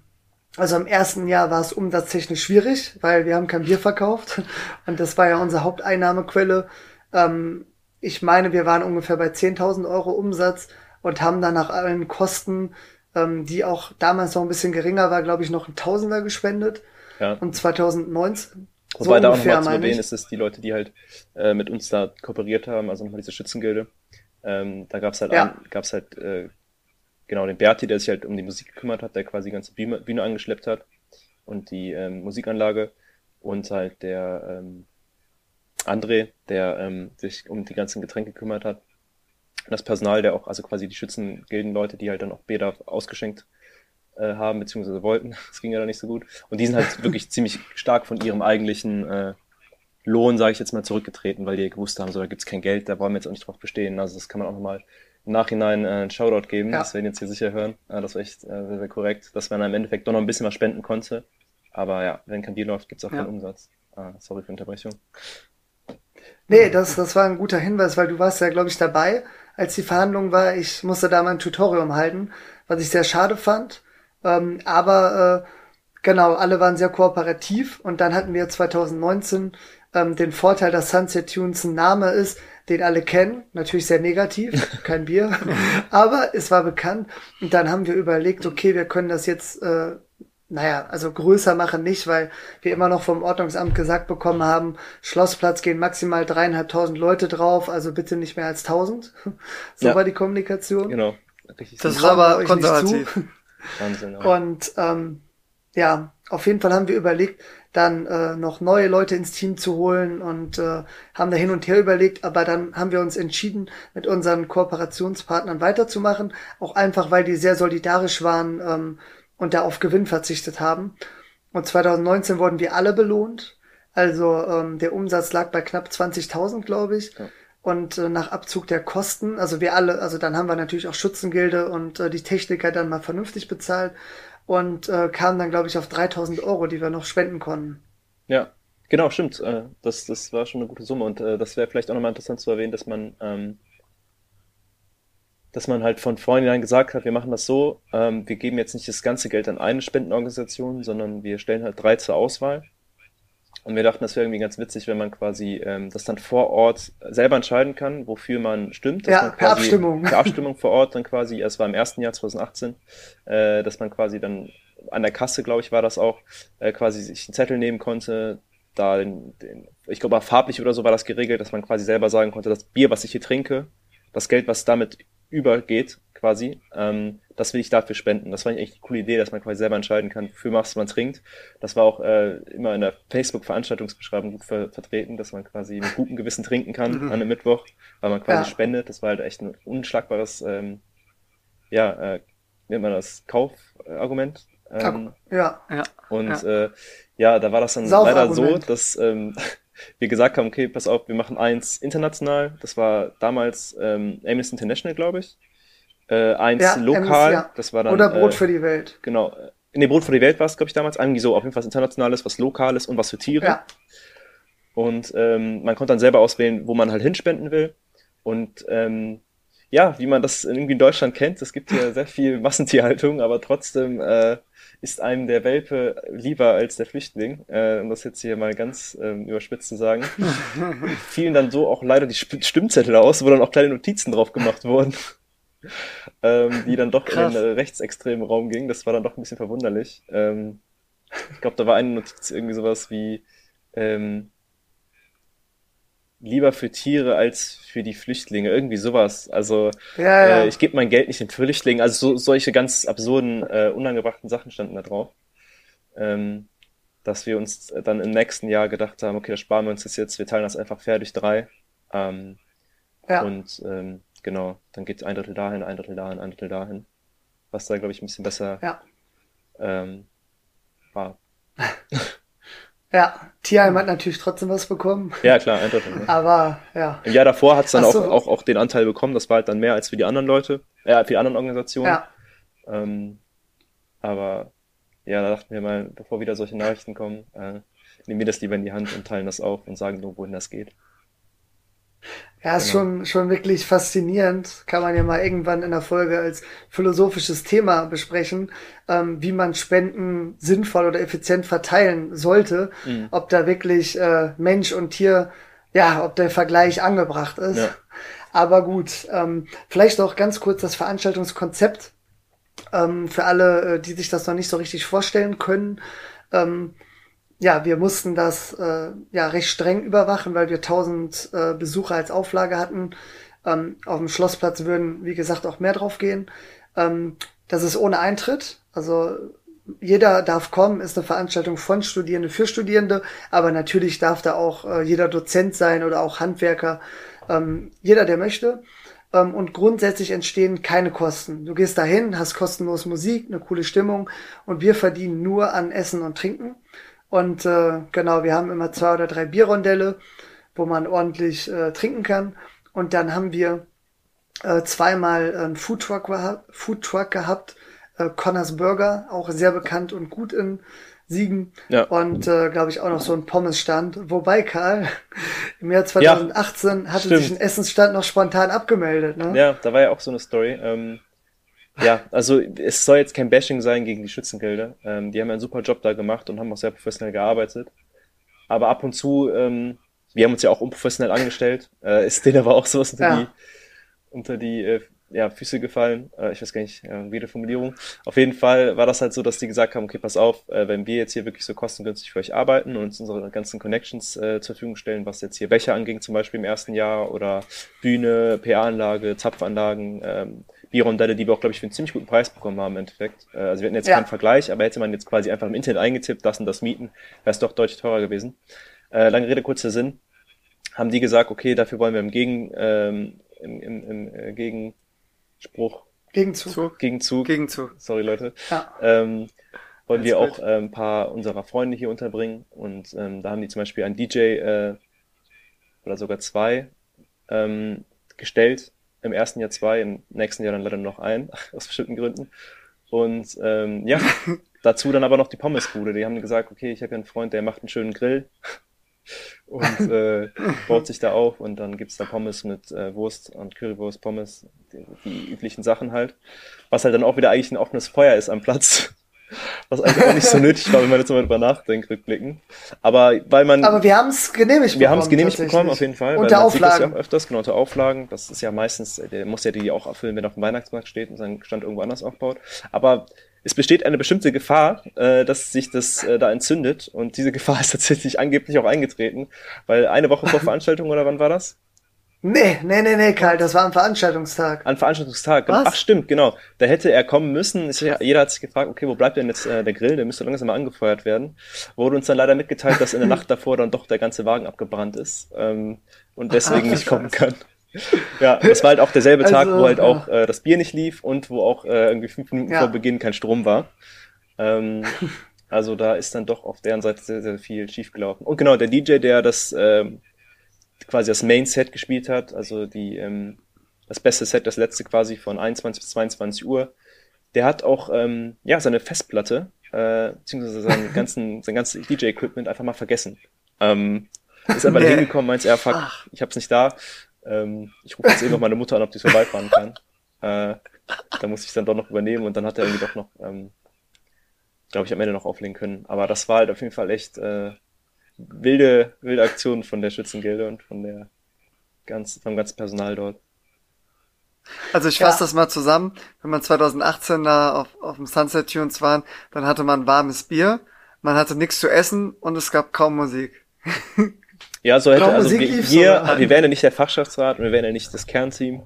[SPEAKER 2] also im ersten Jahr war es umsatztechnisch schwierig, weil wir haben kein Bier verkauft (laughs) und das war ja unsere Haupteinnahmequelle. Ähm, ich meine, wir waren ungefähr bei 10.000 Euro Umsatz und haben dann nach allen Kosten, ähm, die auch damals noch ein bisschen geringer war, glaube ich, noch ein Tausender gespendet. Ja. Und 2019.
[SPEAKER 3] Wobei so da auch nochmal zu erwähnen ist, dass die Leute, die halt äh, mit uns da kooperiert haben, also nochmal diese Schützengilde, ähm, da gab's halt, ja. ein, gab's halt äh, genau, den Berti, der sich halt um die Musik gekümmert hat, der quasi die ganze Bühne, Bühne angeschleppt hat und die ähm, Musikanlage und halt der ähm, André, der ähm, sich um die ganzen Getränke gekümmert hat. Das Personal, der auch, also quasi die Schützengildenleute, die halt dann auch Bäder ausgeschenkt äh, haben, beziehungsweise wollten. (laughs) Das ging ja dann nicht so gut. Und die sind halt wirklich ziemlich stark von ihrem eigentlichen äh, Lohn, sage ich jetzt mal, zurückgetreten, weil die gewusst haben, so da gibt's kein Geld, da wollen wir jetzt auch nicht drauf bestehen. Also das kann man auch nochmal im Nachhinein äh, einen Shoutout geben. Ja. Das werden jetzt hier sicher hören. Äh, das war echt äh, sehr, sehr korrekt, dass man im Endeffekt doch noch ein bisschen was spenden konnte. Aber ja, wenn kein Bier läuft, gibt's auch ja. keinen Umsatz. Ah, sorry für die Unterbrechung.
[SPEAKER 2] Nee, das, das war ein guter Hinweis, weil du warst ja, glaube ich, dabei, als die Verhandlung war. Ich musste da mein Tutorium halten, was ich sehr schade fand. Ähm, aber äh, genau, alle waren sehr kooperativ und dann hatten wir 2019 ähm, den Vorteil, dass Sunset Tunes ein Name ist, den alle kennen. Natürlich sehr negativ, (laughs) kein Bier, aber es war bekannt. Und dann haben wir überlegt, okay, wir können das jetzt äh, naja, also größer machen nicht, weil wir immer noch vom Ordnungsamt gesagt bekommen haben, Schlossplatz gehen maximal dreieinhalbtausend Leute drauf, also bitte nicht mehr als tausend. (laughs) So ja. war die Kommunikation.
[SPEAKER 3] Genau.
[SPEAKER 1] Richtig das war aber konservativ. (laughs)
[SPEAKER 2] Wahnsinn. Ja. Und ähm, ja, auf jeden Fall haben wir überlegt, dann äh, noch neue Leute ins Team zu holen und äh, haben da hin und her überlegt, aber dann haben wir uns entschieden, mit unseren Kooperationspartnern weiterzumachen, auch einfach, weil die sehr solidarisch waren. Ähm, und da auf Gewinn verzichtet haben. Und 2019 wurden wir alle belohnt. Also ähm, der Umsatz lag bei knapp 20.000, glaube ich. Ja. Und äh, nach Abzug der Kosten, also wir alle, also dann haben wir natürlich auch Schützengilde und äh, die Techniker dann mal vernünftig bezahlt und äh, kamen dann, glaube ich, auf 3.000 Euro, die wir noch spenden konnten.
[SPEAKER 3] Ja, genau, stimmt. Äh, das, das war schon eine gute Summe und äh, das wäre vielleicht auch nochmal interessant zu erwähnen, dass man ähm, dass man halt von vornherein gesagt hat, wir machen das so, ähm, wir geben jetzt nicht das ganze Geld an eine Spendenorganisation, sondern wir stellen halt drei zur Auswahl. Und wir dachten, das wäre irgendwie ganz witzig, wenn man quasi ähm, das dann vor Ort selber entscheiden kann, wofür man stimmt.
[SPEAKER 2] Ja,
[SPEAKER 3] man
[SPEAKER 2] per Abstimmung.
[SPEAKER 3] Per Abstimmung vor Ort dann quasi, es war im ersten Jahr 2018, äh, dass man quasi dann an der Kasse, glaube ich, war das auch, äh, quasi sich einen Zettel nehmen konnte, da den, den, ich glaube, farblich oder so war das geregelt, dass man quasi selber sagen konnte, das Bier, was ich hier trinke, das Geld, was damit übergeht, quasi, ähm, das will ich dafür spenden. Das war eigentlich echt eine coole Idee, dass man quasi selber entscheiden kann, wofür was man trinkt. Das war auch äh, immer in der Facebook-Veranstaltungsbeschreibung gut ver vertreten, dass man quasi mit gutem Gewissen trinken kann mhm. an einem Mittwoch, weil man quasi ja. spendet. Das war halt echt ein unschlagbares, ähm, ja, äh, nennt man das Kaufargument. Ähm,
[SPEAKER 2] ja,
[SPEAKER 3] ja. Und ja. Äh, ja, da war das dann leider so, dass ähm, wir gesagt haben, okay, pass auf, wir machen eins international. Das war damals ähm, Amnesty International, glaube ich. Äh, eins ja, lokal. MS, ja. Das war dann,
[SPEAKER 2] Oder Brot äh, für die Welt.
[SPEAKER 3] Genau. In dem Brot für die Welt war es, glaube ich, damals. Irgendwie so, auf jeden Fall was Internationales, was Lokales und was für Tiere. Ja. Und ähm, man konnte dann selber auswählen, wo man halt hinspenden will. Und ähm, ja, wie man das irgendwie in Deutschland kennt, es gibt hier sehr viel Massentierhaltung, aber trotzdem äh, ist einem der Welpe lieber als der Flüchtling, äh, um das jetzt hier mal ganz ähm, überspitzt zu sagen, (laughs) fielen dann so auch leider die Stimmzettel aus, wo dann auch kleine Notizen drauf gemacht wurden, (laughs) ähm, die dann doch Krass. in den äh, rechtsextremen Raum gingen. Das war dann doch ein bisschen verwunderlich. Ähm, ich glaube, da war eine Notiz irgendwie sowas wie, ähm, lieber für Tiere als für die Flüchtlinge, irgendwie sowas. Also ja, ja. Äh, ich gebe mein Geld nicht den Flüchtlingen. Also so, solche ganz absurden, äh, unangebrachten Sachen standen da drauf. Ähm, dass wir uns dann im nächsten Jahr gedacht haben, okay, das sparen wir uns das jetzt, wir teilen das einfach fair durch drei. Ähm, ja. Und ähm, genau, dann geht ein Drittel dahin, ein Drittel dahin, ein Drittel dahin. Was da, glaube ich, ein bisschen besser ähm, war. (laughs)
[SPEAKER 2] Ja, Tierheim hat natürlich trotzdem was bekommen.
[SPEAKER 3] Ja, klar, eindeutig.
[SPEAKER 2] Aber ja.
[SPEAKER 3] Im Jahr davor hat es dann so. auch, auch, auch den Anteil bekommen, das war halt dann mehr als für die anderen Leute, ja, für die anderen Organisationen. Ja. Ähm, aber ja, da dachten wir mal, bevor wieder solche Nachrichten kommen, äh, nehmen wir das lieber in die Hand und teilen das auf und sagen nur, wohin das geht.
[SPEAKER 2] Ja, ist genau. schon, schon wirklich faszinierend. Kann man ja mal irgendwann in der Folge als philosophisches Thema besprechen, ähm, wie man Spenden sinnvoll oder effizient verteilen sollte. Mhm. Ob da wirklich äh, Mensch und Tier, ja, ob der Vergleich angebracht ist. Ja. Aber gut, ähm, vielleicht auch ganz kurz das Veranstaltungskonzept ähm, für alle, äh, die sich das noch nicht so richtig vorstellen können. Ähm, ja, wir mussten das äh, ja recht streng überwachen, weil wir 1000 äh, Besucher als Auflage hatten. Ähm, auf dem Schlossplatz würden, wie gesagt, auch mehr drauf gehen. Ähm, das ist ohne Eintritt. Also jeder darf kommen, ist eine Veranstaltung von Studierende für Studierende, aber natürlich darf da auch äh, jeder Dozent sein oder auch Handwerker, ähm, jeder, der möchte. Ähm, und grundsätzlich entstehen keine Kosten. Du gehst dahin, hast kostenlos Musik, eine coole Stimmung und wir verdienen nur an Essen und Trinken. Und äh, genau, wir haben immer zwei oder drei Bierrondelle, wo man ordentlich äh, trinken kann. Und dann haben wir äh, zweimal einen Foodtruck, Foodtruck gehabt, äh, Connors Burger, auch sehr bekannt und gut in Siegen. Ja. Und äh, glaube ich auch noch so ein Pommesstand. Wobei, Karl, (laughs) im Jahr 2018 ja, hatte stimmt. sich ein Essensstand noch spontan abgemeldet. Ne?
[SPEAKER 3] Ja, da war ja auch so eine Story. Ähm, ja, also es soll jetzt kein Bashing sein gegen die Schützengilde. Ähm, die haben einen super Job da gemacht und haben auch sehr professionell gearbeitet. Aber ab und zu, ähm, wir haben uns ja auch unprofessionell angestellt, äh, ist denen aber auch sowas unter ja. die, unter die äh, ja, Füße gefallen. Äh, ich weiß gar nicht, äh, wie die Formulierung. Auf jeden Fall war das halt so, dass die gesagt haben, okay, pass auf, äh, wenn wir jetzt hier wirklich so kostengünstig für euch arbeiten und uns unsere ganzen Connections äh, zur Verfügung stellen, was jetzt hier Becher anging, zum Beispiel im ersten Jahr oder Bühne, PA-Anlage, Zapfanlagen, ähm, Bierrondelle, die wir auch, glaube ich, für einen ziemlich guten Preis bekommen haben im Endeffekt. Äh, also wir hatten jetzt ja. keinen Vergleich, aber hätte man jetzt quasi einfach im Internet eingetippt, das und das mieten, wäre es doch deutlich teurer gewesen. Äh, lange Rede, kurzer Sinn. Haben die gesagt, okay, dafür wollen wir im Gegen, ähm, im, im, im äh, Gegen Spruch.
[SPEAKER 2] Gegenzug.
[SPEAKER 3] Gegenzug.
[SPEAKER 1] Gegenzug.
[SPEAKER 3] Sorry, Leute. Ja. Ähm, wollen wir auch äh, ein paar unserer Freunde hier unterbringen. Und ähm, da haben die zum Beispiel einen DJ äh, oder sogar zwei ähm, gestellt. Im ersten Jahr zwei, im nächsten Jahr dann leider noch ein, (laughs) aus bestimmten Gründen. Und ähm, ja, (laughs) dazu dann aber noch die Pommesbude. Die haben gesagt, okay, ich habe ja einen Freund, der macht einen schönen Grill (laughs) und äh, baut sich da auf und dann gibt's da Pommes mit äh, Wurst und Currywurst, Pommes, die, die üblichen Sachen halt. Was halt dann auch wieder eigentlich ein offenes Feuer ist am Platz. Was eigentlich auch nicht so nötig war, wenn man jetzt mal drüber nachdenkt, rückblicken. Aber weil man.
[SPEAKER 2] Aber wir haben es genehmigt
[SPEAKER 3] bekommen. Wir haben es genehmigt bekommen, auf jeden Fall.
[SPEAKER 2] Unter Auflagen.
[SPEAKER 3] ja auch öfters, genau, unter Auflagen. Das ist ja meistens, der muss ja die auch erfüllen, wenn er auf dem Weihnachtsmarkt steht und seinen Stand irgendwo anders aufbaut. Aber es besteht eine bestimmte Gefahr, äh, dass sich das äh, da entzündet. Und diese Gefahr (laughs) ist tatsächlich angeblich auch eingetreten, weil eine Woche vor (laughs) Veranstaltung oder wann war das?
[SPEAKER 2] Nee, nee, nee, nee, Karl, das war am Veranstaltungstag.
[SPEAKER 3] An Veranstaltungstag, Was? ach stimmt, genau. Da hätte er kommen müssen. Jeder hat sich gefragt, okay, wo bleibt denn jetzt äh, der Grill? Der müsste langsam mal angefeuert werden. Wurde uns dann leider mitgeteilt, dass in der Nacht davor dann doch der ganze Wagen abgebrannt ist ähm, und deswegen nicht kommen kann ja, das war halt auch derselbe Tag, also, wo halt ja. auch äh, das Bier nicht lief und wo auch äh, irgendwie fünf Minuten ja. vor Beginn kein Strom war. Ähm, (laughs) also da ist dann doch auf deren Seite sehr, sehr viel schiefgelaufen. Und genau, der DJ, der das ähm, quasi das Main Set gespielt hat, also die ähm, das beste Set, das letzte quasi von 21 bis 22 Uhr, der hat auch ähm, ja seine Festplatte äh, beziehungsweise seinen (laughs) ganzen sein ganzes DJ Equipment einfach mal vergessen. Ähm, ist aber (laughs) nee. hingekommen, meint er, fuck, Ach. ich hab's nicht da. Ähm, ich rufe jetzt eben noch meine Mutter an, ob die vorbeifahren kann. Äh, da muss ich dann doch noch übernehmen und dann hat er irgendwie doch noch, ähm, glaube ich, am Ende noch auflegen können. Aber das war halt auf jeden Fall echt äh, wilde, wilde Aktion von der Schützengilde und von der ganz, vom ganzen Personal dort.
[SPEAKER 1] Also ich fasse ja. das mal zusammen. Wenn man 2018 da auf, auf dem Sunset Tunes waren, dann hatte man warmes Bier, man hatte nichts zu essen und es gab kaum Musik. (laughs)
[SPEAKER 3] Ja, so hätte, also wir, wir, wir wären ja nicht der Fachschaftsrat und wir wären ja nicht das Kernteam.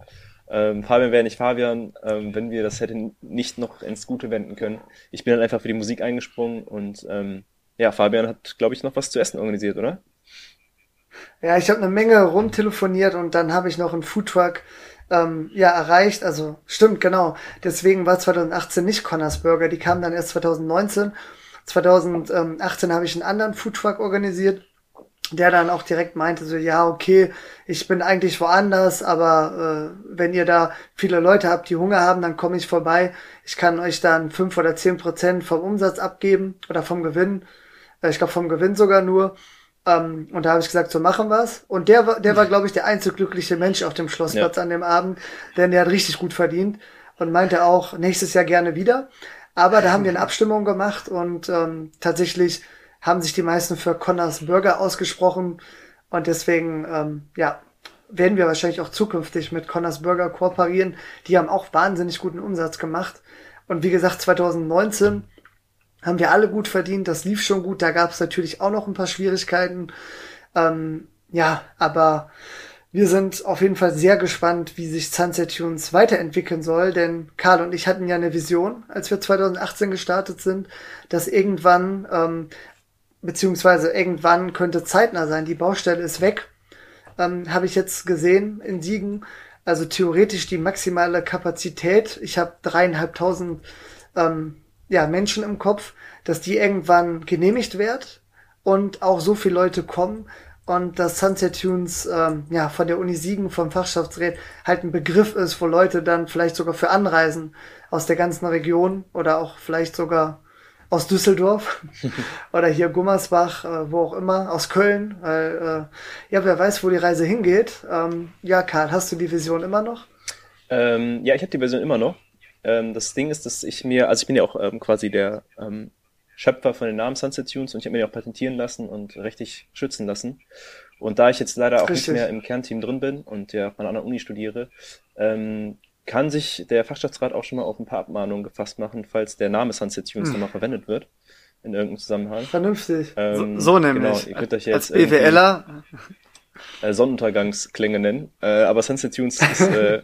[SPEAKER 3] Ähm, Fabian wäre nicht Fabian, ähm, wenn wir das hätten nicht noch ins Gute wenden können. Ich bin dann einfach für die Musik eingesprungen und ähm, ja, Fabian hat, glaube ich, noch was zu essen organisiert, oder?
[SPEAKER 2] Ja, ich habe eine Menge rumtelefoniert und dann habe ich noch einen Foodtruck ähm, ja erreicht. Also stimmt, genau. Deswegen war 2018 nicht Connors Burger, die kamen dann erst 2019. 2018 habe ich einen anderen Foodtruck organisiert der dann auch direkt meinte so, ja, okay, ich bin eigentlich woanders, aber äh, wenn ihr da viele Leute habt, die Hunger haben, dann komme ich vorbei. Ich kann euch dann fünf oder zehn Prozent vom Umsatz abgeben oder vom Gewinn. Äh, ich glaube vom Gewinn sogar nur. Ähm, und da habe ich gesagt, so machen wir's. Und der war, der war, glaube ich, der einzig glückliche Mensch auf dem Schlossplatz ja. an dem Abend, denn der hat richtig gut verdient und meinte auch nächstes Jahr gerne wieder. Aber da haben wir eine Abstimmung gemacht und ähm, tatsächlich haben sich die meisten für Connors Burger ausgesprochen und deswegen, ähm, ja, werden wir wahrscheinlich auch zukünftig mit Connors Burger kooperieren. Die haben auch wahnsinnig guten Umsatz gemacht. Und wie gesagt, 2019 haben wir alle gut verdient. Das lief schon gut. Da gab es natürlich auch noch ein paar Schwierigkeiten. Ähm, ja, aber wir sind auf jeden Fall sehr gespannt, wie sich Sunset Tunes weiterentwickeln soll, denn Karl und ich hatten ja eine Vision, als wir 2018 gestartet sind, dass irgendwann, ähm, beziehungsweise irgendwann könnte zeitnah sein, die Baustelle ist weg, ähm, habe ich jetzt gesehen in Siegen, also theoretisch die maximale Kapazität, ich habe dreieinhalbtausend ähm, ja, Menschen im Kopf, dass die irgendwann genehmigt wird und auch so viele Leute kommen, und dass Sunset Tunes ähm, ja von der Uni Siegen vom Fachschaftsrat halt ein Begriff ist, wo Leute dann vielleicht sogar für anreisen aus der ganzen Region oder auch vielleicht sogar aus Düsseldorf (laughs) oder hier Gummersbach, äh, wo auch immer, aus Köln, weil äh, ja, wer weiß, wo die Reise hingeht. Ähm, ja, Karl, hast du die Vision immer noch?
[SPEAKER 3] Ähm, ja, ich habe die Version immer noch. Ähm, das Ding ist, dass ich mir, also ich bin ja auch ähm, quasi der ähm, Schöpfer von den Namen Sunset Tunes und ich habe mir die auch patentieren lassen und richtig schützen lassen. Und da ich jetzt leider auch richtig. nicht mehr im Kernteam drin bin und ja auf einer anderen Uni studiere, ähm, kann sich der Fachschaftsrat auch schon mal auf ein paar Abmahnungen gefasst machen, falls der Name Sunset Tunes hm. nochmal verwendet wird in irgendeinem Zusammenhang.
[SPEAKER 2] Vernünftig.
[SPEAKER 1] Ähm, so, so, nämlich. Genau,
[SPEAKER 3] ihr könnt euch jetzt Als BWLer äh, Sonnenuntergangsklänge nennen. Äh, aber Sunset Tunes ist (laughs) äh,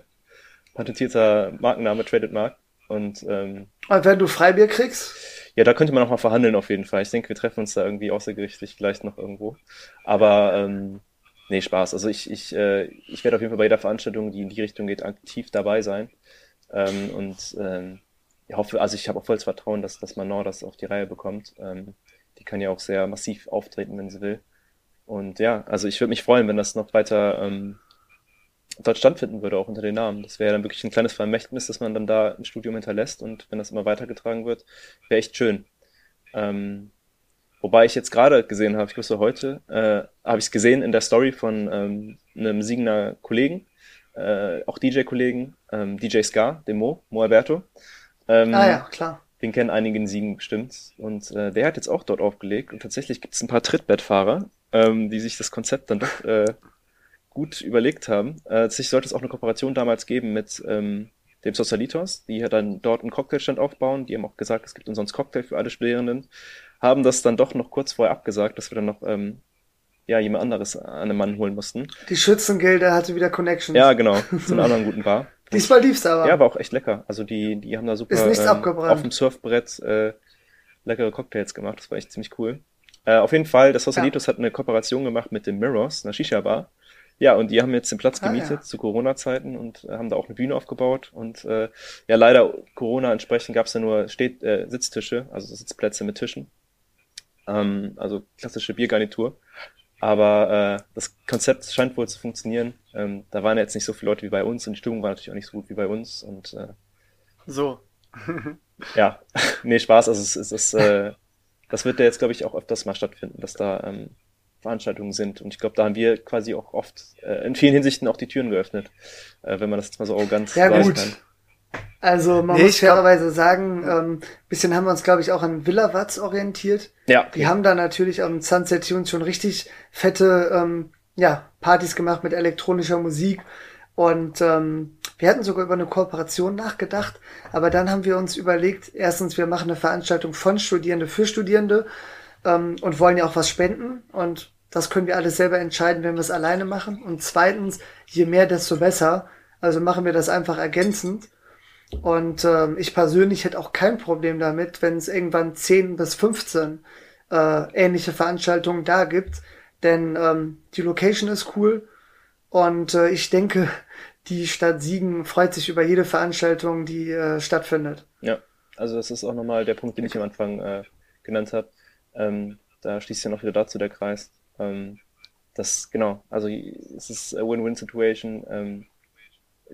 [SPEAKER 3] patentierter Markenname, Traded Mark. Und, ähm,
[SPEAKER 2] und wenn du Freibier kriegst?
[SPEAKER 3] Ja, da könnte man noch mal verhandeln auf jeden Fall. Ich denke, wir treffen uns da irgendwie außergerichtlich vielleicht noch irgendwo. Aber ähm, nee, Spaß. Also ich, ich, äh, ich werde auf jeden Fall bei jeder Veranstaltung, die in die Richtung geht, aktiv dabei sein. Ähm, und ähm, ich hoffe, also ich habe auch volles Vertrauen, dass, dass Manon das auf die Reihe bekommt. Ähm, die kann ja auch sehr massiv auftreten, wenn sie will. Und ja, also ich würde mich freuen, wenn das noch weiter ähm, dort stattfinden würde, auch unter den Namen. Das wäre dann wirklich ein kleines Vermächtnis, dass man dann da ein Studium hinterlässt und wenn das immer weitergetragen wird, wäre echt schön. Ähm, wobei ich jetzt gerade gesehen habe, ich wusste heute, äh, habe ich es gesehen in der Story von ähm, einem Siegener Kollegen, äh, auch DJ-Kollegen, ähm, DJ Scar, dem Mo, Mo Alberto.
[SPEAKER 2] Ähm, ah ja, klar.
[SPEAKER 3] Den kennen einige in Siegen bestimmt. Und äh, der hat jetzt auch dort aufgelegt. Und tatsächlich gibt es ein paar Trittbettfahrer, ähm, die sich das Konzept dann doch äh, gut überlegt haben. Äh, sich sollte es auch eine Kooperation damals geben mit ähm, dem Socialitos, die ja dann dort einen Cocktailstand aufbauen. Die haben auch gesagt, es gibt umsonst Cocktail für alle Studierenden. Haben das dann doch noch kurz vorher abgesagt, dass wir dann noch ähm, ja, jemand anderes an den Mann holen mussten.
[SPEAKER 2] Die Schützengelder hatte wieder Connections.
[SPEAKER 3] Ja, genau. Zu einer anderen guten Bar. (laughs)
[SPEAKER 2] Diesmal lief's aber.
[SPEAKER 3] Ja, war auch echt lecker. Also die, die haben da super
[SPEAKER 2] ähm,
[SPEAKER 3] auf dem Surfbrett äh, leckere Cocktails gemacht. Das war echt ziemlich cool. Äh, auf jeden Fall, das Socialitos ja. hat eine Kooperation gemacht mit den Mirrors, einer Shisha-Bar. Ja, und die haben jetzt den Platz gemietet ah, ja. zu Corona-Zeiten und äh, haben da auch eine Bühne aufgebaut. Und äh, ja, leider Corona entsprechend gab es ja nur Steht, äh, Sitztische, also Sitzplätze mit Tischen. Ähm, also klassische Biergarnitur. Aber äh, das Konzept scheint wohl zu funktionieren. Ähm, da waren jetzt nicht so viele Leute wie bei uns und die Stimmung war natürlich auch nicht so gut wie bei uns. Und äh,
[SPEAKER 1] so. (laughs)
[SPEAKER 3] ja, nee, Spaß. Also es, es ist, äh, das wird ja jetzt, glaube ich, auch öfters mal stattfinden, dass da ähm, Veranstaltungen sind. Und ich glaube, da haben wir quasi auch oft äh, in vielen Hinsichten auch die Türen geöffnet, äh, wenn man das jetzt mal so arrogant
[SPEAKER 2] ja, sagen gut. kann. Also man nee, muss fairerweise sagen, ähm, bisschen haben wir uns, glaube ich, auch an Villa Watz orientiert.
[SPEAKER 3] Ja. Okay.
[SPEAKER 2] Die haben da natürlich am Sunset Tunes schon richtig fette ähm, ja, Partys gemacht mit elektronischer Musik. Und ähm, wir hatten sogar über eine Kooperation nachgedacht, aber dann haben wir uns überlegt, erstens, wir machen eine Veranstaltung von Studierende für Studierende ähm, und wollen ja auch was spenden. Und das können wir alles selber entscheiden, wenn wir es alleine machen. Und zweitens, je mehr, desto besser. Also machen wir das einfach ergänzend. Und ähm, ich persönlich hätte auch kein Problem damit, wenn es irgendwann 10 bis 15 äh, ähnliche Veranstaltungen da gibt. Denn ähm, die Location ist cool. Und äh, ich denke, (laughs) die Stadt Siegen freut sich über jede Veranstaltung, die äh, stattfindet.
[SPEAKER 3] Ja, also das ist auch nochmal der Punkt, den ich am Anfang äh, genannt habe. Ähm, da schließt ja noch wieder dazu der Kreis. Ähm, das, genau, also es ist eine Win-Win-Situation. Ähm,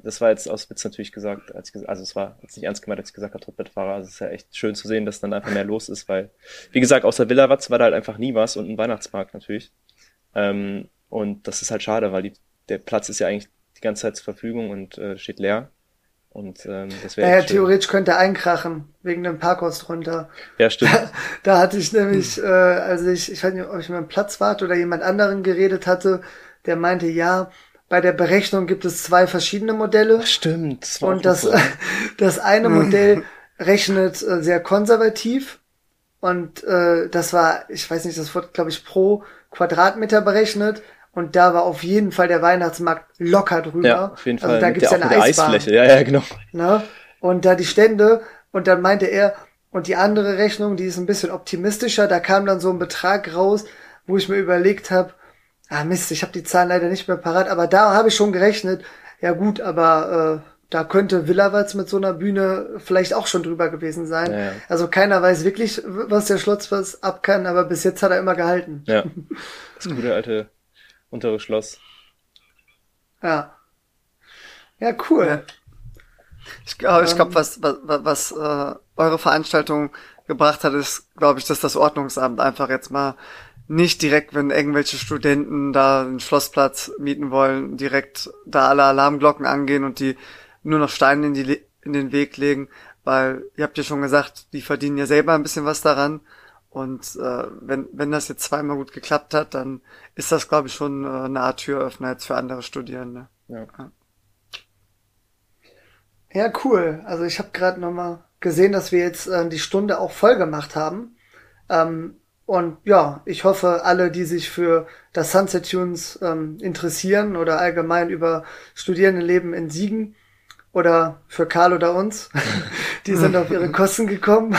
[SPEAKER 3] das war jetzt aus Witz natürlich gesagt, als ich, also es war jetzt nicht ernst gemeint, als ich gesagt habe, Trittbettfahrer. Also es ist ja echt schön zu sehen, dass dann einfach mehr los ist, weil, wie gesagt, außer Villa Watz war da halt einfach nie was und ein Weihnachtsmarkt natürlich. Ähm, und das ist halt schade, weil die, der Platz ist ja eigentlich die ganze Zeit zur Verfügung und äh, steht leer. Und ähm, das wäre.
[SPEAKER 2] Naja, theoretisch könnte einkrachen, wegen dem Parkhaus drunter.
[SPEAKER 3] Ja, stimmt.
[SPEAKER 2] Da, (laughs) da hatte ich nämlich, hm. äh, also ich, ich weiß nicht, ob ich mit einem Platzwart oder jemand anderen geredet hatte, der meinte, ja, bei der Berechnung gibt es zwei verschiedene Modelle.
[SPEAKER 3] Stimmt.
[SPEAKER 2] Das und das, (laughs) das eine Modell rechnet äh, sehr konservativ. Und äh, das war, ich weiß nicht, das wurde, glaube ich, pro Quadratmeter berechnet. Und da war auf jeden Fall der Weihnachtsmarkt locker drüber.
[SPEAKER 3] Ja, auf jeden
[SPEAKER 2] also
[SPEAKER 3] Fall.
[SPEAKER 2] da
[SPEAKER 3] Mit
[SPEAKER 2] gibt's
[SPEAKER 3] der,
[SPEAKER 2] ja eine Eisbahn.
[SPEAKER 3] Eisfläche. Ja, ja, genau.
[SPEAKER 2] Ne? Und da die Stände, und dann meinte er, und die andere Rechnung, die ist ein bisschen optimistischer, da kam dann so ein Betrag raus, wo ich mir überlegt habe, ah Mist, ich habe die Zahlen leider nicht mehr parat, aber da habe ich schon gerechnet, ja gut, aber äh, da könnte Willerwatz mit so einer Bühne vielleicht auch schon drüber gewesen sein.
[SPEAKER 3] Ja, ja.
[SPEAKER 2] Also keiner weiß wirklich, was der Schlotzpass ab kann, aber bis jetzt hat er immer gehalten.
[SPEAKER 3] Ja. (laughs) Das gute alte untere Schloss.
[SPEAKER 2] Ja. Ja, cool.
[SPEAKER 1] Ja. Ich, glaube, ich
[SPEAKER 2] Ähm.
[SPEAKER 1] glaube, was, was, was äh, eure Veranstaltung gebracht hat, ist, glaube ich, dass das Ordnungsamt einfach jetzt mal nicht direkt, wenn irgendwelche Studenten da einen Schlossplatz mieten wollen, direkt da alle Alarmglocken angehen und die nur noch Steine in, die, in den Weg legen, weil ihr habt ja schon gesagt, die verdienen ja selber ein bisschen was daran. Und äh, wenn, wenn das jetzt zweimal gut geklappt hat, dann ist das, glaube ich, schon äh, eine Art Türöffner jetzt für andere Studierende.
[SPEAKER 3] Ja.
[SPEAKER 2] Ja, cool. Also ich habe gerade nochmal gesehen, dass wir jetzt äh, die Stunde auch voll gemacht haben. Ähm, und ja, ich hoffe, alle, die sich für das Sunset Tunes ähm, interessieren oder allgemein über Studierendenleben in Siegen oder für Karl oder uns, (laughs) die sind auf ihre Kosten gekommen.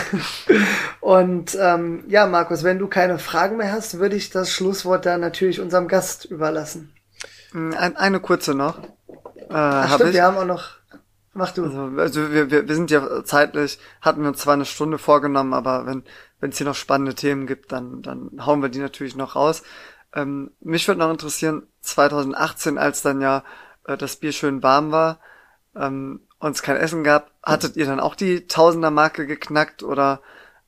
[SPEAKER 2] Und ähm, ja, Markus, wenn du keine Fragen mehr hast, würde ich das Schlusswort dann natürlich unserem Gast überlassen.
[SPEAKER 1] Ein, eine kurze noch. Äh,
[SPEAKER 2] Ach,
[SPEAKER 1] hab
[SPEAKER 2] stimmt,
[SPEAKER 1] ich.
[SPEAKER 2] wir haben auch noch. Mach du.
[SPEAKER 1] Also, also wir, wir, wir sind ja zeitlich, hatten wir uns zwar eine Stunde vorgenommen, aber wenn wenn es hier noch spannende Themen gibt, dann dann hauen wir die natürlich noch raus. Ähm, mich würde noch interessieren, 2018, als dann ja äh, das Bier schön warm war, ähm, und es kein Essen gab, hattet ihr dann auch die Tausender-Marke geknackt oder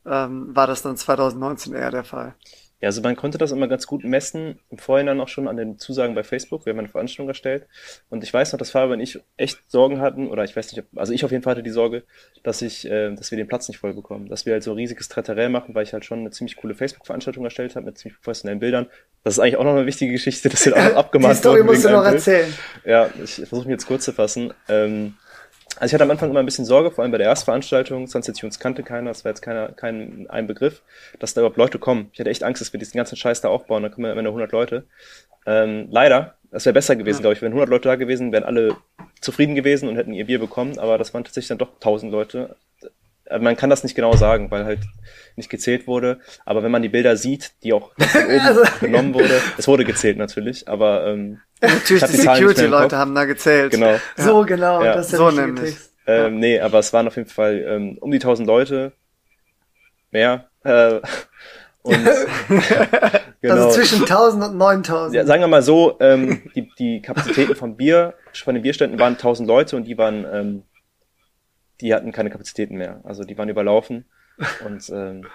[SPEAKER 1] ähm, war das dann 2019 eher der Fall?
[SPEAKER 3] Ja, also man konnte das immer ganz gut messen, im Vorhinein auch schon an den Zusagen bei Facebook. Wir haben eine Veranstaltung erstellt. Und ich weiß noch, dass Fabian und ich echt Sorgen hatten, oder ich weiß nicht, ob, also ich auf jeden Fall hatte die Sorge, dass ich, äh, dass wir den Platz nicht voll bekommen. Dass wir halt so ein riesiges Trattarell machen, weil ich halt schon eine ziemlich coole Facebook-Veranstaltung erstellt habe mit ziemlich professionellen Bildern. Das ist eigentlich auch noch eine wichtige Geschichte, dass wir auch noch (laughs)
[SPEAKER 2] Die
[SPEAKER 3] abgemacht
[SPEAKER 2] Story musst du noch
[SPEAKER 3] einem Bild.
[SPEAKER 2] erzählen.
[SPEAKER 3] Ja, ich versuche mich jetzt kurz zu fassen. Ähm, also ich hatte am Anfang immer ein bisschen Sorge, vor allem bei der Erstveranstaltung, Sunset Tunes kannte keiner, das war jetzt keiner, kein ein Begriff, dass da überhaupt Leute kommen. Ich hatte echt Angst, dass wir diesen ganzen Scheiß da aufbauen, dann kommen am Ende 100 Leute. Ähm, leider, das wäre besser gewesen,
[SPEAKER 1] Ja.
[SPEAKER 3] glaube ich, wenn 100 Leute da gewesen, wären alle zufrieden gewesen und hätten ihr Bier bekommen, aber das waren tatsächlich dann doch 1000 Leute. Äh, Man kann das nicht genau sagen, weil halt nicht gezählt wurde, aber wenn man die Bilder sieht, die auch von (laughs) oben
[SPEAKER 2] Also-
[SPEAKER 3] genommen wurde, es wurde gezählt natürlich, aber ähm,
[SPEAKER 1] Natürlich, die Security-Leute haben da gezählt.
[SPEAKER 3] genau.
[SPEAKER 2] So, genau,
[SPEAKER 3] Ja,
[SPEAKER 2] das ist der
[SPEAKER 1] so nämlich.
[SPEAKER 2] Text.
[SPEAKER 3] Ähm, nee, aber es waren auf jeden Fall ähm, um die 1000 Leute. Mehr. Äh, und (laughs) genau.
[SPEAKER 2] Also zwischen 1000 und 9000.
[SPEAKER 3] ja, sagen wir mal so, ähm, die, die Kapazitäten vom Bier, von den Bierständen waren 1000 Leute und die waren, ähm, die hatten keine Kapazitäten mehr. Also die waren überlaufen. Und ähm,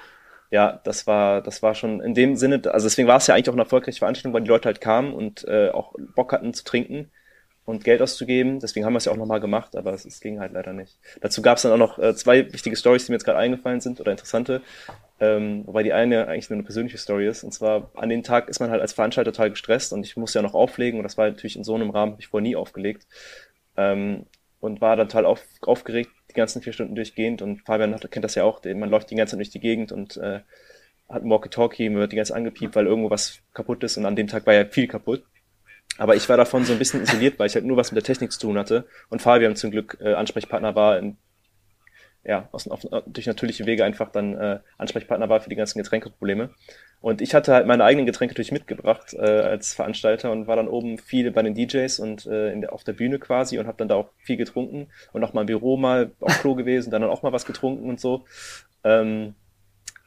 [SPEAKER 3] ja, das war, das war schon in dem Sinne, also deswegen war es ja eigentlich auch eine erfolgreiche Veranstaltung, weil die Leute halt kamen und äh, auch Bock hatten zu trinken und Geld auszugeben. Deswegen haben wir es ja auch nochmal gemacht, aber es, es ging halt leider nicht. Dazu gab es dann auch noch äh, zwei wichtige Stories, die mir jetzt gerade eingefallen sind oder interessante. Ähm, wobei die eine eigentlich nur eine persönliche Story ist. Und zwar an dem Tag ist man halt als Veranstalter total gestresst und ich musste ja noch auflegen und das war natürlich in so einem Rahmen, habe ich vorher nie aufgelegt. Ähm, und war dann total auf, aufgeregt, die ganzen vier Stunden durchgehend. Und Fabian hat, kennt das ja auch, man läuft die ganze Zeit durch die Gegend und äh, hat ein Walkie-Talkie, man wird die ganze Zeit angepiept, weil irgendwo was kaputt ist und an dem Tag war ja viel kaputt. Aber ich war davon so ein bisschen isoliert, weil ich halt nur was mit der Technik zu tun hatte und Fabian zum Glück äh, Ansprechpartner war, in, ja, aus, auf, durch natürliche Wege einfach dann äh, Ansprechpartner war für die ganzen Getränkeprobleme. Und ich hatte halt meine eigenen Getränke natürlich mitgebracht äh, als Veranstalter und war dann oben viel bei den DJs und äh, in der, auf der Bühne quasi und habe dann da auch viel getrunken und auch mal im Büro mal auf Klo (laughs) gewesen, dann auch mal was getrunken und so. Ähm,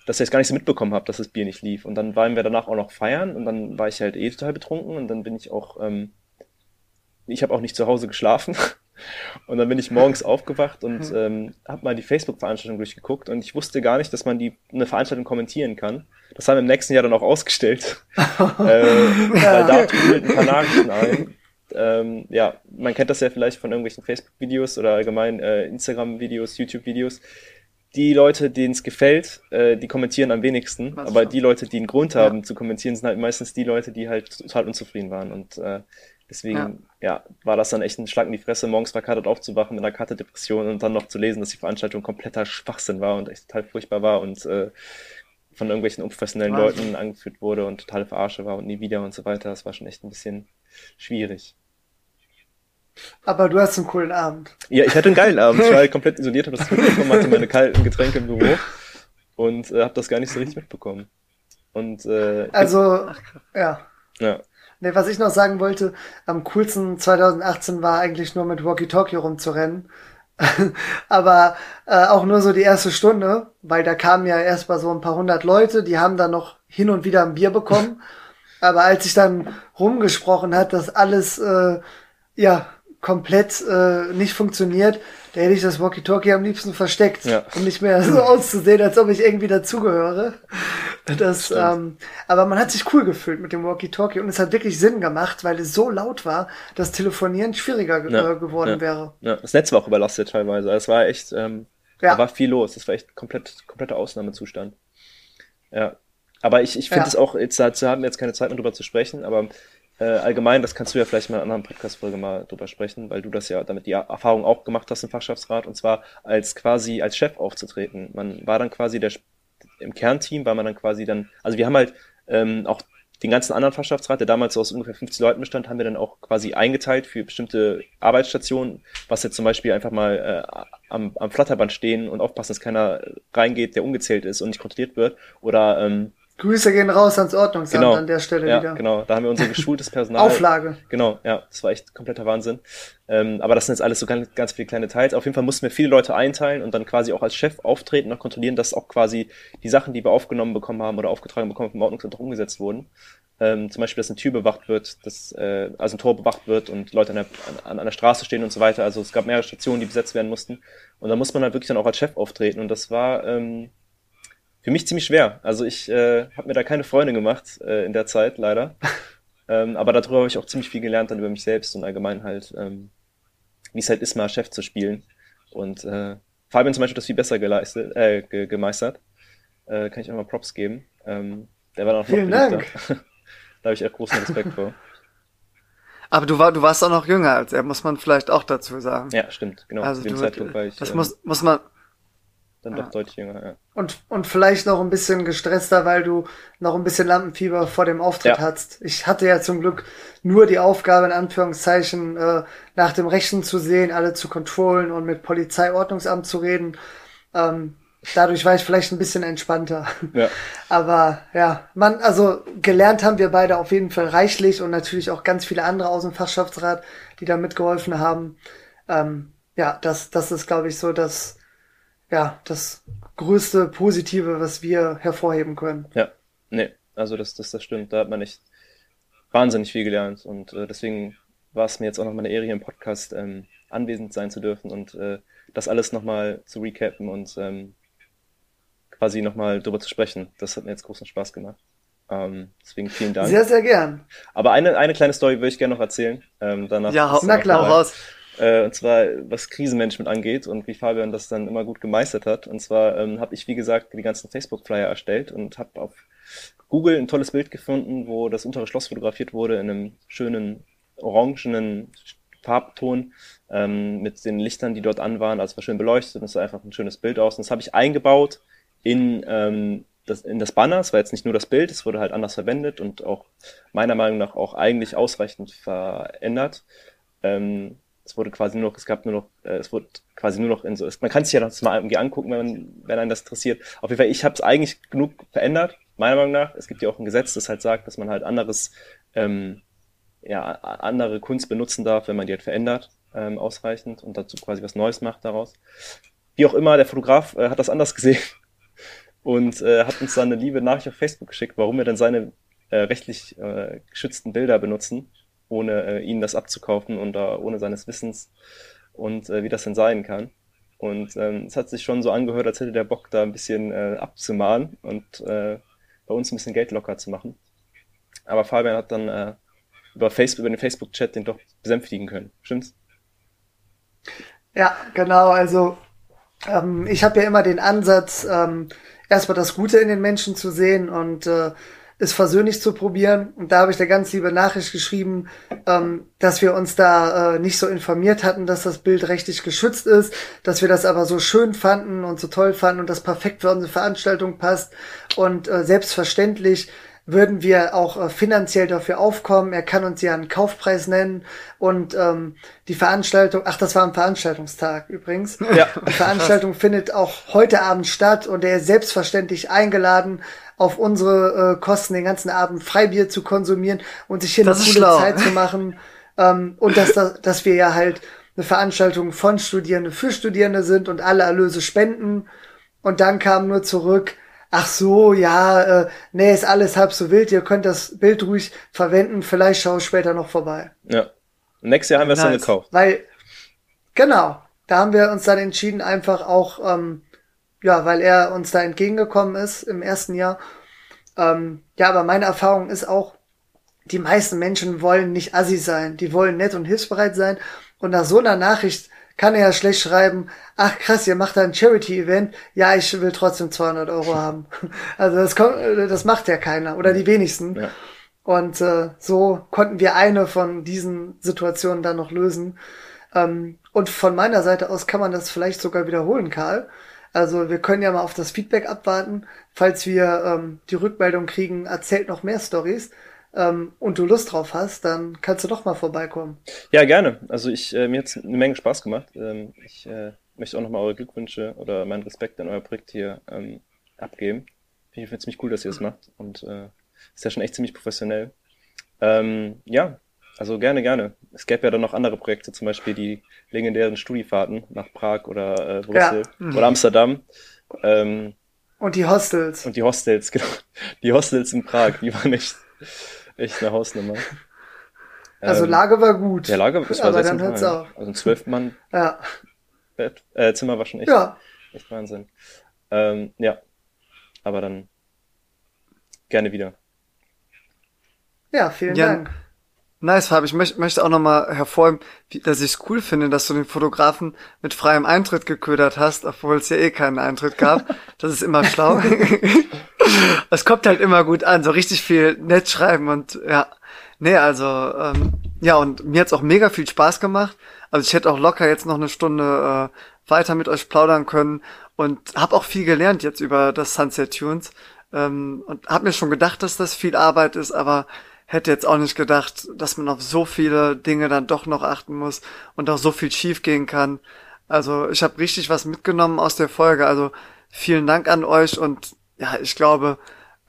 [SPEAKER 3] dass ich es gar nicht so mitbekommen habe, dass das Bier nicht lief. Und dann waren wir danach auch noch feiern und dann war ich halt eh total betrunken und dann bin ich auch, ähm, ich habe auch nicht zu Hause geschlafen. (laughs) Und dann bin ich morgens aufgewacht und ähm, habe mal die Facebook-Veranstaltung durchgeguckt und ich wusste gar nicht, dass man die eine Veranstaltung kommentieren kann. Das haben wir im nächsten Jahr dann auch ausgestellt. (laughs) äh, Weil da trudelten ein paar Nachrichten ein. Ähm, ja, man kennt das ja vielleicht von irgendwelchen Facebook-Videos oder allgemein äh, Instagram-Videos, YouTube-Videos. Die Leute, denen es gefällt, äh, die kommentieren am wenigsten.
[SPEAKER 1] Was
[SPEAKER 3] aber
[SPEAKER 1] schon.
[SPEAKER 3] die Leute, die einen Grund haben zu kommentieren, sind halt meistens die Leute, die halt total unzufrieden waren. Und äh, deswegen, ja. war das dann echt ein Schlag in die Fresse, morgens verkatert aufzuwachen mit einer Karte Depression und dann noch zu lesen, dass die Veranstaltung kompletter Schwachsinn war und echt total furchtbar war und äh, von irgendwelchen unprofessionellen
[SPEAKER 1] Wahnsinn.
[SPEAKER 3] Leuten angeführt wurde und totale Verarsche war und nie wieder und so weiter. Das war schon echt ein bisschen schwierig.
[SPEAKER 2] Aber du hast einen coolen Abend.
[SPEAKER 3] Ja, ich hatte einen geilen Abend. Ich war halt (laughs) komplett isoliert, habe das mitbekommen, hatte meine kalten Getränke im Büro und äh, habe das gar nicht so richtig mitbekommen. Und äh,
[SPEAKER 2] Also, ja.
[SPEAKER 3] ja,
[SPEAKER 2] Nee, was ich noch sagen wollte, am coolsten 2018 war eigentlich nur mit Walkie Talkie rumzurennen. (laughs) Aber äh, auch nur so die erste Stunde, weil da kamen ja erst mal so ein paar hundert Leute, die haben dann noch hin und wieder ein Bier bekommen. (laughs) Aber als ich dann rumgesprochen hat, dass alles äh, ja komplett äh, nicht funktioniert, da hätte ich das Walkie-Talkie am liebsten versteckt,
[SPEAKER 3] Ja.
[SPEAKER 2] um nicht mehr (laughs) so auszusehen, als ob ich irgendwie dazugehöre. Das,
[SPEAKER 3] Stimmt.
[SPEAKER 2] ähm, aber man hat sich cool gefühlt mit dem Walkie-Talkie und es hat wirklich Sinn gemacht, weil es so laut war, dass Telefonieren schwieriger ge
[SPEAKER 3] Ja,
[SPEAKER 2] äh, geworden
[SPEAKER 3] ja.
[SPEAKER 2] wäre.
[SPEAKER 3] ja, das Netz war auch überlastet teilweise. Es war echt, ähm, da war viel los. Das war echt komplett, kompletter Ausnahmezustand. Ja. Aber ich, ich finde es auch, jetzt dazu haben wir jetzt keine Zeit mehr drüber zu sprechen, aber äh, allgemein, das kannst du ja vielleicht mal in einer anderen Podcast-Folge mal drüber sprechen, weil du das ja damit die Erfahrung auch gemacht hast im Fachschaftsrat und zwar als quasi als Chef aufzutreten. Man war dann quasi der im Kernteam war man dann quasi dann, also wir haben halt ähm, auch den ganzen anderen Fachschaftsrat, der damals so aus ungefähr 50 Leuten bestand, haben wir dann auch quasi eingeteilt für bestimmte Arbeitsstationen, was jetzt zum Beispiel einfach mal äh, am, am Flatterband stehen und aufpassen, dass keiner reingeht, der ungezählt ist und nicht kontrolliert wird. Oder ähm,
[SPEAKER 2] Grüße gehen raus ans Ordnungsamt
[SPEAKER 3] genau,
[SPEAKER 2] an der Stelle
[SPEAKER 3] ja,
[SPEAKER 2] wieder.
[SPEAKER 3] genau, da haben wir unser geschultes Personal. (laughs)
[SPEAKER 2] Auflage.
[SPEAKER 3] Genau, ja, das war echt kompletter Wahnsinn. Ähm, aber das sind jetzt alles so ganz, ganz viele kleine Teils. Auf jeden Fall mussten wir viele Leute einteilen und dann quasi auch als Chef auftreten und kontrollieren, dass auch quasi die Sachen, die wir aufgenommen bekommen haben oder aufgetragen bekommen vom Ordnungsamt auch umgesetzt wurden. Ähm, zum Beispiel, dass eine Tür bewacht wird, dass äh, also ein Tor bewacht wird und Leute an der, an, an der Straße stehen und so weiter. Also es gab mehrere Stationen, die besetzt werden mussten. Und da muss man halt wirklich dann auch als Chef auftreten. Und das war ähm, für mich ziemlich schwer. Also ich äh, habe mir da keine Freunde gemacht äh, in der Zeit, leider. (laughs) ähm, aber darüber habe ich auch ziemlich viel gelernt dann über mich selbst und allgemein halt, ähm, wie es halt ist, mal Chef zu spielen. Und äh, Fabian zum Beispiel hat das viel besser geleistet, äh, ge gemeistert. Äh, kann ich auch mal Props geben. Ähm, der war dann auch noch
[SPEAKER 2] Vielen. Dank. (laughs)
[SPEAKER 3] da habe ich echt großen Respekt vor.
[SPEAKER 1] Aber du, war, du warst auch noch jünger als er, muss man vielleicht auch dazu sagen.
[SPEAKER 3] Ja, stimmt, genau.
[SPEAKER 1] also du,
[SPEAKER 3] Zeitpunkt war ich
[SPEAKER 1] das
[SPEAKER 3] ähm,
[SPEAKER 1] muss, muss man,
[SPEAKER 3] dann
[SPEAKER 1] ja.
[SPEAKER 3] doch deutlich jünger, ja.
[SPEAKER 2] Und, und vielleicht noch ein bisschen gestresster, weil du noch ein bisschen Lampenfieber vor dem Auftritt
[SPEAKER 3] Ja.
[SPEAKER 2] hattest. Ich hatte ja zum Glück nur die Aufgabe, in Anführungszeichen, äh, nach dem Rechten zu sehen, alle zu kontrollen und mit Polizeiordnungsamt zu reden. Ähm, dadurch war ich vielleicht ein bisschen entspannter.
[SPEAKER 3] Ja, (laughs)
[SPEAKER 2] Aber ja, man, also gelernt haben wir beide auf jeden Fall reichlich und natürlich auch ganz viele andere aus dem Fachschaftsrat, die da mitgeholfen haben. Ähm, ja, das, das ist, glaube ich, so das, ja, das größte Positive, was wir hervorheben können.
[SPEAKER 3] ja. Nee, also das, das, das stimmt. Da hat man echt wahnsinnig viel gelernt und äh, deswegen war es mir jetzt auch noch mal eine Ehre, hier im Podcast ähm, anwesend sein zu dürfen und äh, das alles nochmal zu recappen und ähm, quasi nochmal drüber zu sprechen. Das hat mir jetzt großen Spaß gemacht. Ähm, deswegen vielen Dank.
[SPEAKER 2] Sehr, sehr gern.
[SPEAKER 3] Aber eine, eine kleine Story würde ich gerne noch erzählen. Ähm, danach
[SPEAKER 1] ja,
[SPEAKER 2] Na klar.
[SPEAKER 1] raus.
[SPEAKER 3] Äh, und zwar, was Krisenmanagement angeht und wie Fabian das dann immer gut gemeistert hat. Und zwar ähm, habe ich, wie gesagt, die ganzen Facebook-Flyer erstellt und habe auf Google ein tolles Bild gefunden, wo das untere Schloss fotografiert wurde in einem schönen orangenen Farbton ähm, mit den Lichtern, die dort an waren. Also es war schön beleuchtet und es sah einfach ein schönes Bild aus. Und das habe ich eingebaut in, ähm, das, in das Banner. Es war jetzt nicht nur das Bild, es wurde halt anders verwendet und auch meiner Meinung nach auch eigentlich ausreichend verändert. Ähm, es wurde quasi nur noch, es gab nur noch, äh, es wurde quasi nur noch in so, man kann sich ja das mal irgendwie angucken, wenn, man, wenn einen das interessiert. Auf jeden Fall, ich habe es eigentlich genug verändert, meiner Meinung nach. Es gibt ja auch ein Gesetz, das halt sagt, dass man halt anderes, ähm, ja, andere Kunst benutzen darf, wenn man die halt verändert, ähm, ausreichend und dazu quasi was Neues macht daraus. Wie auch immer, der Fotograf äh, hat das anders gesehen (laughs) und äh, hat uns dann eine liebe Nachricht auf Facebook geschickt, warum wir denn seine äh, rechtlich äh, geschützten Bilder benutzen, ohne äh, ihnen das abzukaufen und da ohne seines Wissens und äh, wie das denn sein kann. Und ähm, es hat sich schon so angehört, als hätte der Bock da ein bisschen äh, abzumahnen und äh, bei uns ein bisschen Geld locker zu machen. Aber Fabian hat dann äh, über Facebook, über den Facebook-Chat den doch besänftigen können. Stimmt's?
[SPEAKER 2] Ja, genau. Also ähm, ich habe ja immer den Ansatz, ähm, erstmal das Gute in den Menschen zu sehen und äh, es versöhnlich zu probieren. Und da habe ich der ganz liebe Nachricht geschrieben, ähm, dass wir uns da äh, nicht so informiert hatten, dass das Bild rechtlich geschützt ist, dass wir das aber so schön fanden und so toll fanden und das perfekt für unsere Veranstaltung passt. Und äh, selbstverständlich würden wir auch äh, finanziell dafür aufkommen. Er kann uns ja einen Kaufpreis nennen und ähm, die Veranstaltung, ach, das war am Veranstaltungstag übrigens. Ja. Die Veranstaltung findet auch heute Abend statt und er ist selbstverständlich eingeladen, auf unsere äh, Kosten den ganzen Abend Freibier zu konsumieren und sich hier das eine coole schlau. Zeit zu machen. Ähm, und dass, dass wir ja halt eine Veranstaltung von Studierenden für Studierende sind und alle Erlöse spenden. Und dann kam nur zurück, ach so, ja, äh, nee, ist alles halb so wild, ihr könnt das Bild ruhig verwenden, vielleicht schaue ich später noch vorbei.
[SPEAKER 3] Ja. Nächstes Jahr haben wir es nice. dann gekauft.
[SPEAKER 2] Weil, genau, da haben wir uns dann entschieden, einfach auch, ähm, ja, weil er uns da entgegengekommen ist im ersten Jahr. Ähm, ja, aber meine Erfahrung ist auch, die meisten Menschen wollen nicht assi sein, die wollen nett und hilfsbereit sein. Und nach so einer Nachricht kann er ja schlecht schreiben, ach krass, ihr macht da ein Charity-Event, ja, ich will trotzdem 200 Euro haben. (laughs) Also das, kommt, das macht ja keiner oder die wenigsten. Ja. Und äh, so konnten wir eine von diesen Situationen dann noch lösen. Ähm, und von meiner Seite aus kann man das vielleicht sogar wiederholen, Karl. Also wir können ja mal auf das Feedback abwarten. Falls wir ähm, die Rückmeldung kriegen, erzählt noch mehr Stories ähm, und du Lust drauf hast, dann kannst du doch mal vorbeikommen.
[SPEAKER 3] Ja, gerne. Also ich, äh, mir hat eine Menge Spaß gemacht. Ähm, ich äh, möchte auch nochmal eure Glückwünsche oder meinen Respekt an euer Projekt hier ähm, abgeben. Ich finde es ziemlich cool, dass ihr das macht und äh, ist ja schon echt ziemlich professionell. Ähm, ja, also gerne, gerne. Es gäbe ja dann noch andere Projekte, zum Beispiel die legendären Studiefahrten nach Prag oder äh, Brüssel ja. oder Amsterdam. Ähm,
[SPEAKER 2] und die Hostels.
[SPEAKER 3] Und die Hostels, (laughs) genau. Die Hostels in Prag, die waren echt Echt eine Hausnummer.
[SPEAKER 2] Also ähm, Lage war gut.
[SPEAKER 3] Der Lage das war aber dann hört's auf. Also ein zwölf Mann ja. Bett, äh, Zimmer war schon echt, ja. echt Wahnsinn. Ähm, ja, aber dann gerne wieder.
[SPEAKER 2] Ja, vielen ja, Dank.
[SPEAKER 1] Nice, Fab. Ich möchte, möchte auch nochmal hervorheben, dass ich es cool finde, dass du den Fotografen mit freiem Eintritt geködert hast, obwohl es ja eh keinen Eintritt gab. (laughs) Das ist immer schlau. (laughs) Es kommt halt immer gut an, so richtig viel nett schreiben und ja. Nee, also, ähm, ja, und mir hat's auch mega viel Spaß gemacht. Also ich hätte auch locker jetzt noch eine Stunde äh, weiter mit euch plaudern können und habe auch viel gelernt jetzt über das Sunset Tunes. Ähm, und habe mir schon gedacht, dass das viel Arbeit ist, aber hätte jetzt auch nicht gedacht, dass man auf so viele Dinge dann doch noch achten muss und auch so viel schief gehen kann. Also ich habe richtig was mitgenommen aus der Folge. Also vielen Dank an euch und ja, ich glaube,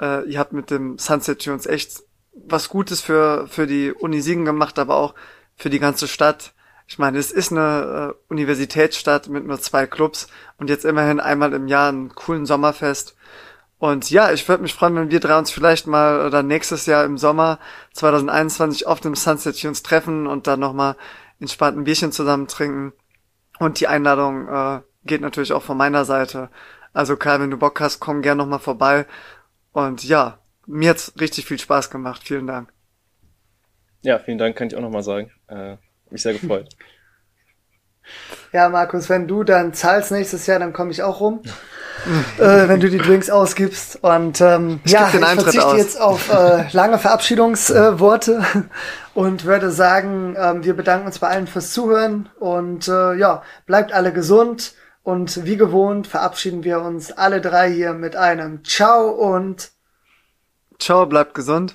[SPEAKER 1] äh, ihr habt mit dem Sunset Tunes echt was Gutes für, für die Uni Siegen gemacht, aber auch für die ganze Stadt. Ich meine, es ist eine äh, Universitätsstadt mit nur zwei Clubs und jetzt immerhin einmal im Jahr einen coolen Sommerfest. Und ja, ich würde mich freuen, wenn wir drei uns vielleicht mal oder nächstes Jahr im Sommer 2021 auf dem Sunset Tunes treffen und dann nochmal entspannt ein Bierchen zusammen trinken. Und die Einladung äh, geht natürlich auch von meiner Seite. Also Karl, wenn du Bock hast, komm gern nochmal vorbei. Und ja, mir hat's richtig viel Spaß gemacht. Vielen Dank.
[SPEAKER 3] Ja, vielen Dank, kann ich auch nochmal sagen. Äh, mich sehr gefreut. (laughs)
[SPEAKER 2] Ja, Markus, wenn du dann zahlst nächstes Jahr, dann komme ich auch rum. (laughs) äh, wenn du die Drinks ausgibst. Und ähm, ich ja, ich verzichte aus. jetzt auf äh, lange Verabschiedungsworte äh, (laughs) und würde sagen, ähm, wir bedanken uns bei allen fürs Zuhören und äh, ja, bleibt alle gesund. Und wie gewohnt verabschieden wir uns alle drei hier mit einem Ciao und
[SPEAKER 1] Ciao, bleibt gesund.